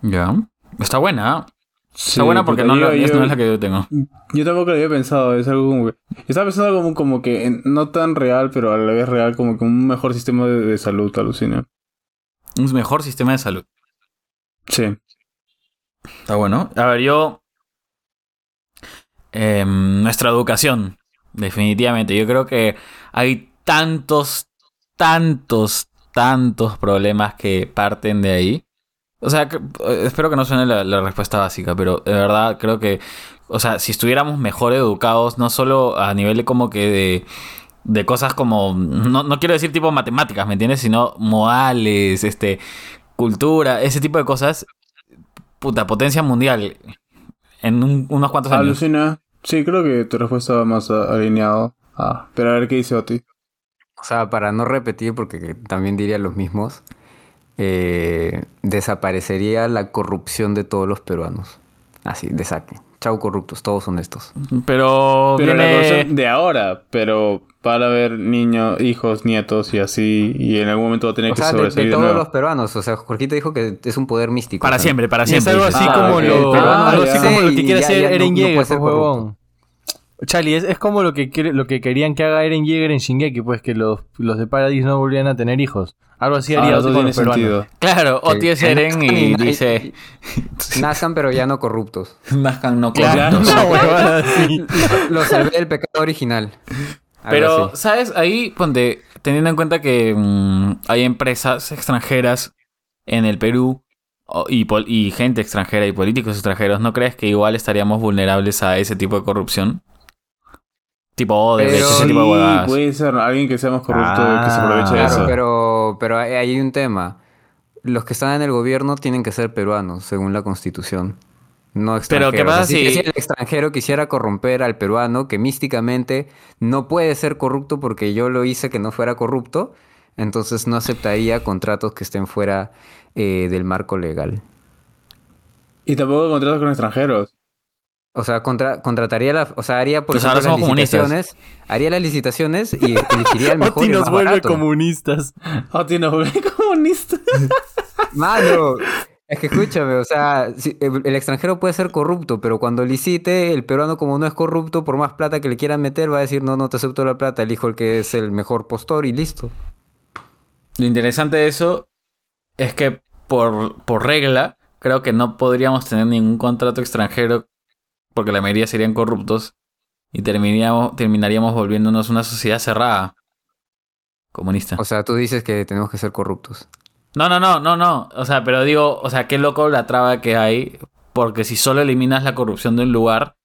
Ya. Está buena. ¿Ah? Está buena porque no, no, es la que yo tengo. Yo tampoco lo había pensado, es algo como que... Estaba pensando como, como que no tan real, pero a la vez real, como que un mejor sistema de, salud, alucina. Un mejor sistema de salud. Sí. Está bueno. A ver, yo... Em, nuestra educación, definitivamente. Yo creo que hay tantos, tantos, tantos problemas que parten de ahí. O sea, eh, espero que no suene la, respuesta básica, pero de verdad creo que, o sea, si estuviéramos mejor educados, no solo a nivel de como que de, de cosas como, no, no quiero decir tipo matemáticas, ¿me entiendes? Sino modales, este, cultura, ese tipo de cosas, puta, potencia mundial en unos cuantos años. Alucina. Sí, creo que tu respuesta va más alineado. Ah, pero a ver qué dice Oti. O sea, para no repetir, porque también diría los mismos. Eh, desaparecería la corrupción de todos los peruanos. Así, de saque. Chau corruptos, todos honestos. Pero, pero la corrupción de ahora, pero para ver niños, hijos, nietos y así, y en algún momento va a tener que sobresalir de, todos los peruanos, o sea, Jorgito dijo que es un poder místico. Para siempre, para siempre. Es algo así como, lo, algo así como lo que quiere hacer Eren Yeager, no Charlie, es, como lo que lo que querían que haga Eren Yeager en Shingeki, pues que los, los de Paradis no volvían a tener hijos. Algo así haría otro tiene sentido. Claro, Oti es Eren y dice... Nazcan pero ya no corruptos. Nazcan no corruptos. Claro, no, Los salvé del pecado original. pero, ¿sabes? Ahí, ponte, teniendo en cuenta que mm, hay empresas extranjeras en el Perú y, y gente extranjera y políticos extranjeros, ¿no crees que igual estaríamos vulnerables a ese tipo de corrupción? Tipo de ese tipo de huevadas. Puede ser alguien que sea más corrupto que se aproveche de eso. Pero, pero hay un tema. Los que están en el gobierno tienen que ser peruanos, según la constitución. No extranjeros. Pero ¿qué pasa si... si el extranjero quisiera corromper al peruano, que místicamente no puede ser corrupto porque yo lo hice que no fuera corrupto, entonces no aceptaría contratos que estén fuera eh, del marco legal. Y tampoco contratos con extranjeros. O sea, contra, contrataría la, o sea, haría por Pues ahora ejemplo, somos las licitaciones, haría las licitaciones y elegiría el mejor Oti y el nos más vuelve barato. comunistas. Oti nos vuelve comunista. Mano, es que escúchame, o sea, si- el, el extranjero puede ser corrupto, pero cuando licite, el peruano como no es corrupto, por más plata que le quieran meter, va a decir, no, no te acepto la plata, elijo el que es el mejor postor y listo. Lo interesante de eso es que por, por regla, creo que no podríamos tener ningún contrato extranjero porque la mayoría serían corruptos y terminaríamos, terminaríamos volviéndonos una sociedad cerrada. Comunista. O sea, tú dices que tenemos que ser corruptos. No, no, no, no, no. O sea, pero digo, o sea, qué loco la traba que hay. Porque si solo eliminas la corrupción de un lugar,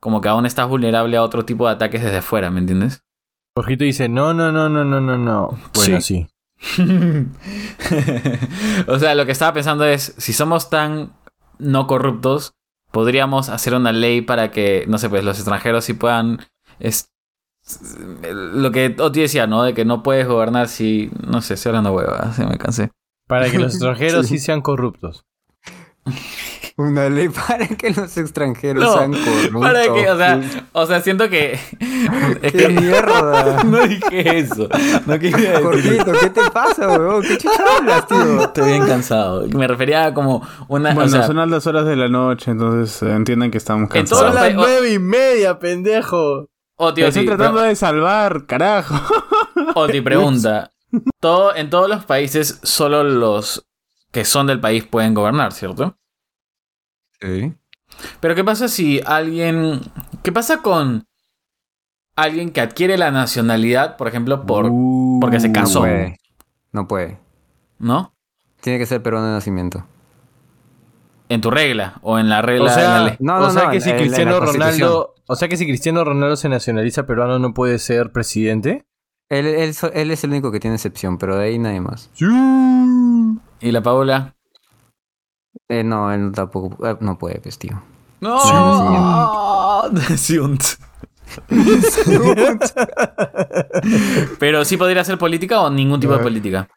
como que aún estás vulnerable a otro tipo de ataques desde afuera, ¿me entiendes? Jorgito dice, no, no, no, no, no, no, no. Bueno, sí. o sea, lo que estaba pensando es, si somos tan no corruptos, podríamos hacer una ley para que, no sé, pues los extranjeros sí puedan... es- lo que Oti decía, ¿no? De que no puedes gobernar si... No sé, estoy hablando hueva, se me cansé. Para que los extranjeros sí sean corruptos. Una ley para que los extranjeros No, sean corruptos. Para que, o sea, o sea, siento que... es ¡Qué que mierda! no dije eso. No quería decir Jorgito, ¿qué te pasa, weón? ¿Qué chucha hablas, tío? Estoy bien cansado. Me refería a como una... Bueno, o sea, son altas horas de la noche, entonces eh, entiendan que estamos cansados. Son las nueve y media, pendejo. Oti, Te Oti, estoy tratando pero- de salvar, carajo. Oti, pregunta. Todo, en todos los países, solo los que son del país pueden gobernar, ¿cierto? Pero ¿qué pasa si alguien... ¿Qué pasa con alguien que adquiere la nacionalidad, por ejemplo, por... Uh, porque se No casó. puede. No puede. ¿No? Tiene que ser peruano de nacimiento. En tu regla o en la regla O de la sea, ley. No, o no, sea no, que si Cristiano. Ronaldo, o sea que si Cristiano Ronaldo se nacionaliza peruano no puede ser presidente. Él, él so- él es el único que tiene excepción, pero de ahí nadie más. ¿Y la Paula? Eh, no, él tampoco eh, no puede, pues, tío. No. Pero sí podría ser política o ningún tipo de política.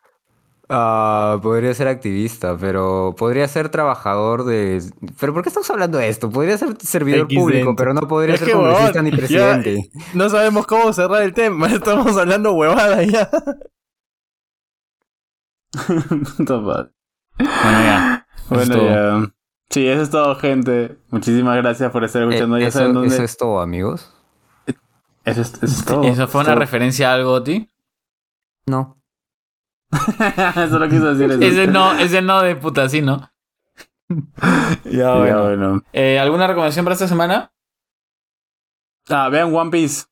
Ah, podría ser activista, pero podría ser trabajador de... ¿Pero por qué estamos hablando de esto? Podría ser servidor público, pero no podría Es ser congresista ni ya- presidente. No sabemos cómo cerrar el tema, estamos hablando huevada ya. Total. Bueno, ya. Bueno, es ya. Sí, eso es todo, gente. Muchísimas gracias por estar escuchando. Eh, ya eso, saben dónde. eso es todo, amigos. Eso es, eso es todo. ¿Eso fue una Todo. referencia a algo, Oti? No. Eso lo quiso decir. eso. Ese no, ese no de puta, sí, ¿no? ya, Ya, bueno. Eh, ¿Alguna recomendación para esta semana? Ah, vean One Piece.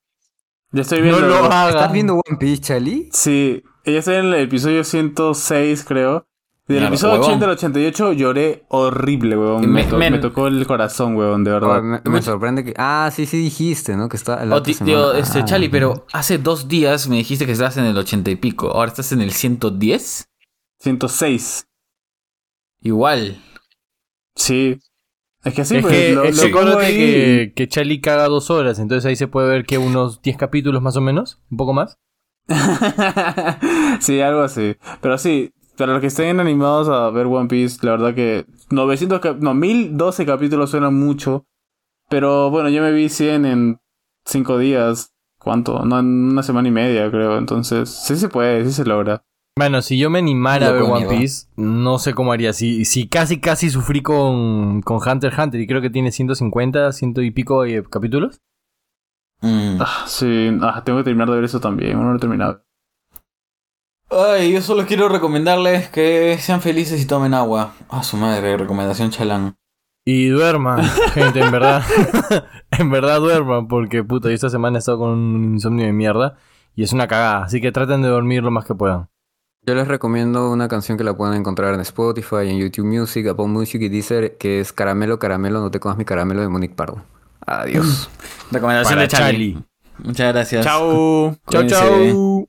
Ya estoy No viendo. lo hagan. ¿Estás viendo One Piece, Chali? Sí, ya estoy en el episodio 106, creo. Del episodio huevón. 80 al 88 lloré horrible, weón. Me, Me- to- men. me tocó el corazón, weón, de Oh, verdad. me, me sorprende que... Ah, sí, sí dijiste, ¿no? Que está... la otra digo, semana. este, Ah, Chali, pero hace dos días me dijiste que estabas en el 80 y pico. ¿Ahora estás en el 110? 106. Igual. Sí. Es que así, es pues, que, lo, es lo que que, que Charlie caga dos horas, entonces ahí se puede ver que unos 10 capítulos más o menos, un poco más. sí, algo así. Pero sí, para los que estén animados a ver One Piece, la verdad que 900, cap- no, 1012 capítulos suenan mucho. Pero bueno, yo me vi 100 en 5 días. ¿Cuánto? No, en una semana y media, creo. Entonces, sí se puede, sí se logra. Bueno, si yo me animara a ver One. Piece, no sé cómo haría. Si, si casi casi sufrí con, con Hunter x Hunter y creo que tiene 150, ciento y pico eh, capítulos. Mm. Ah, sí, ah, tengo que terminar de ver eso también. No lo he terminado. Ay, yo solo quiero recomendarles que sean felices y tomen agua. A su madre, recomendación chalán. Y duerman, gente, en verdad. en verdad duerman, porque puta, yo esta semana he estado con un insomnio de mierda y es una cagada. Así que traten de dormir lo más que puedan. Yo les recomiendo una canción que la pueden encontrar en Spotify, en YouTube Music, Apple Music y Deezer, que es Caramelo, Caramelo, no te comas mi caramelo de Monique Pardo. Adiós. Recomendación Para de Charlie. Charlie. Muchas gracias. Chao. Chau, Cuídense. chau.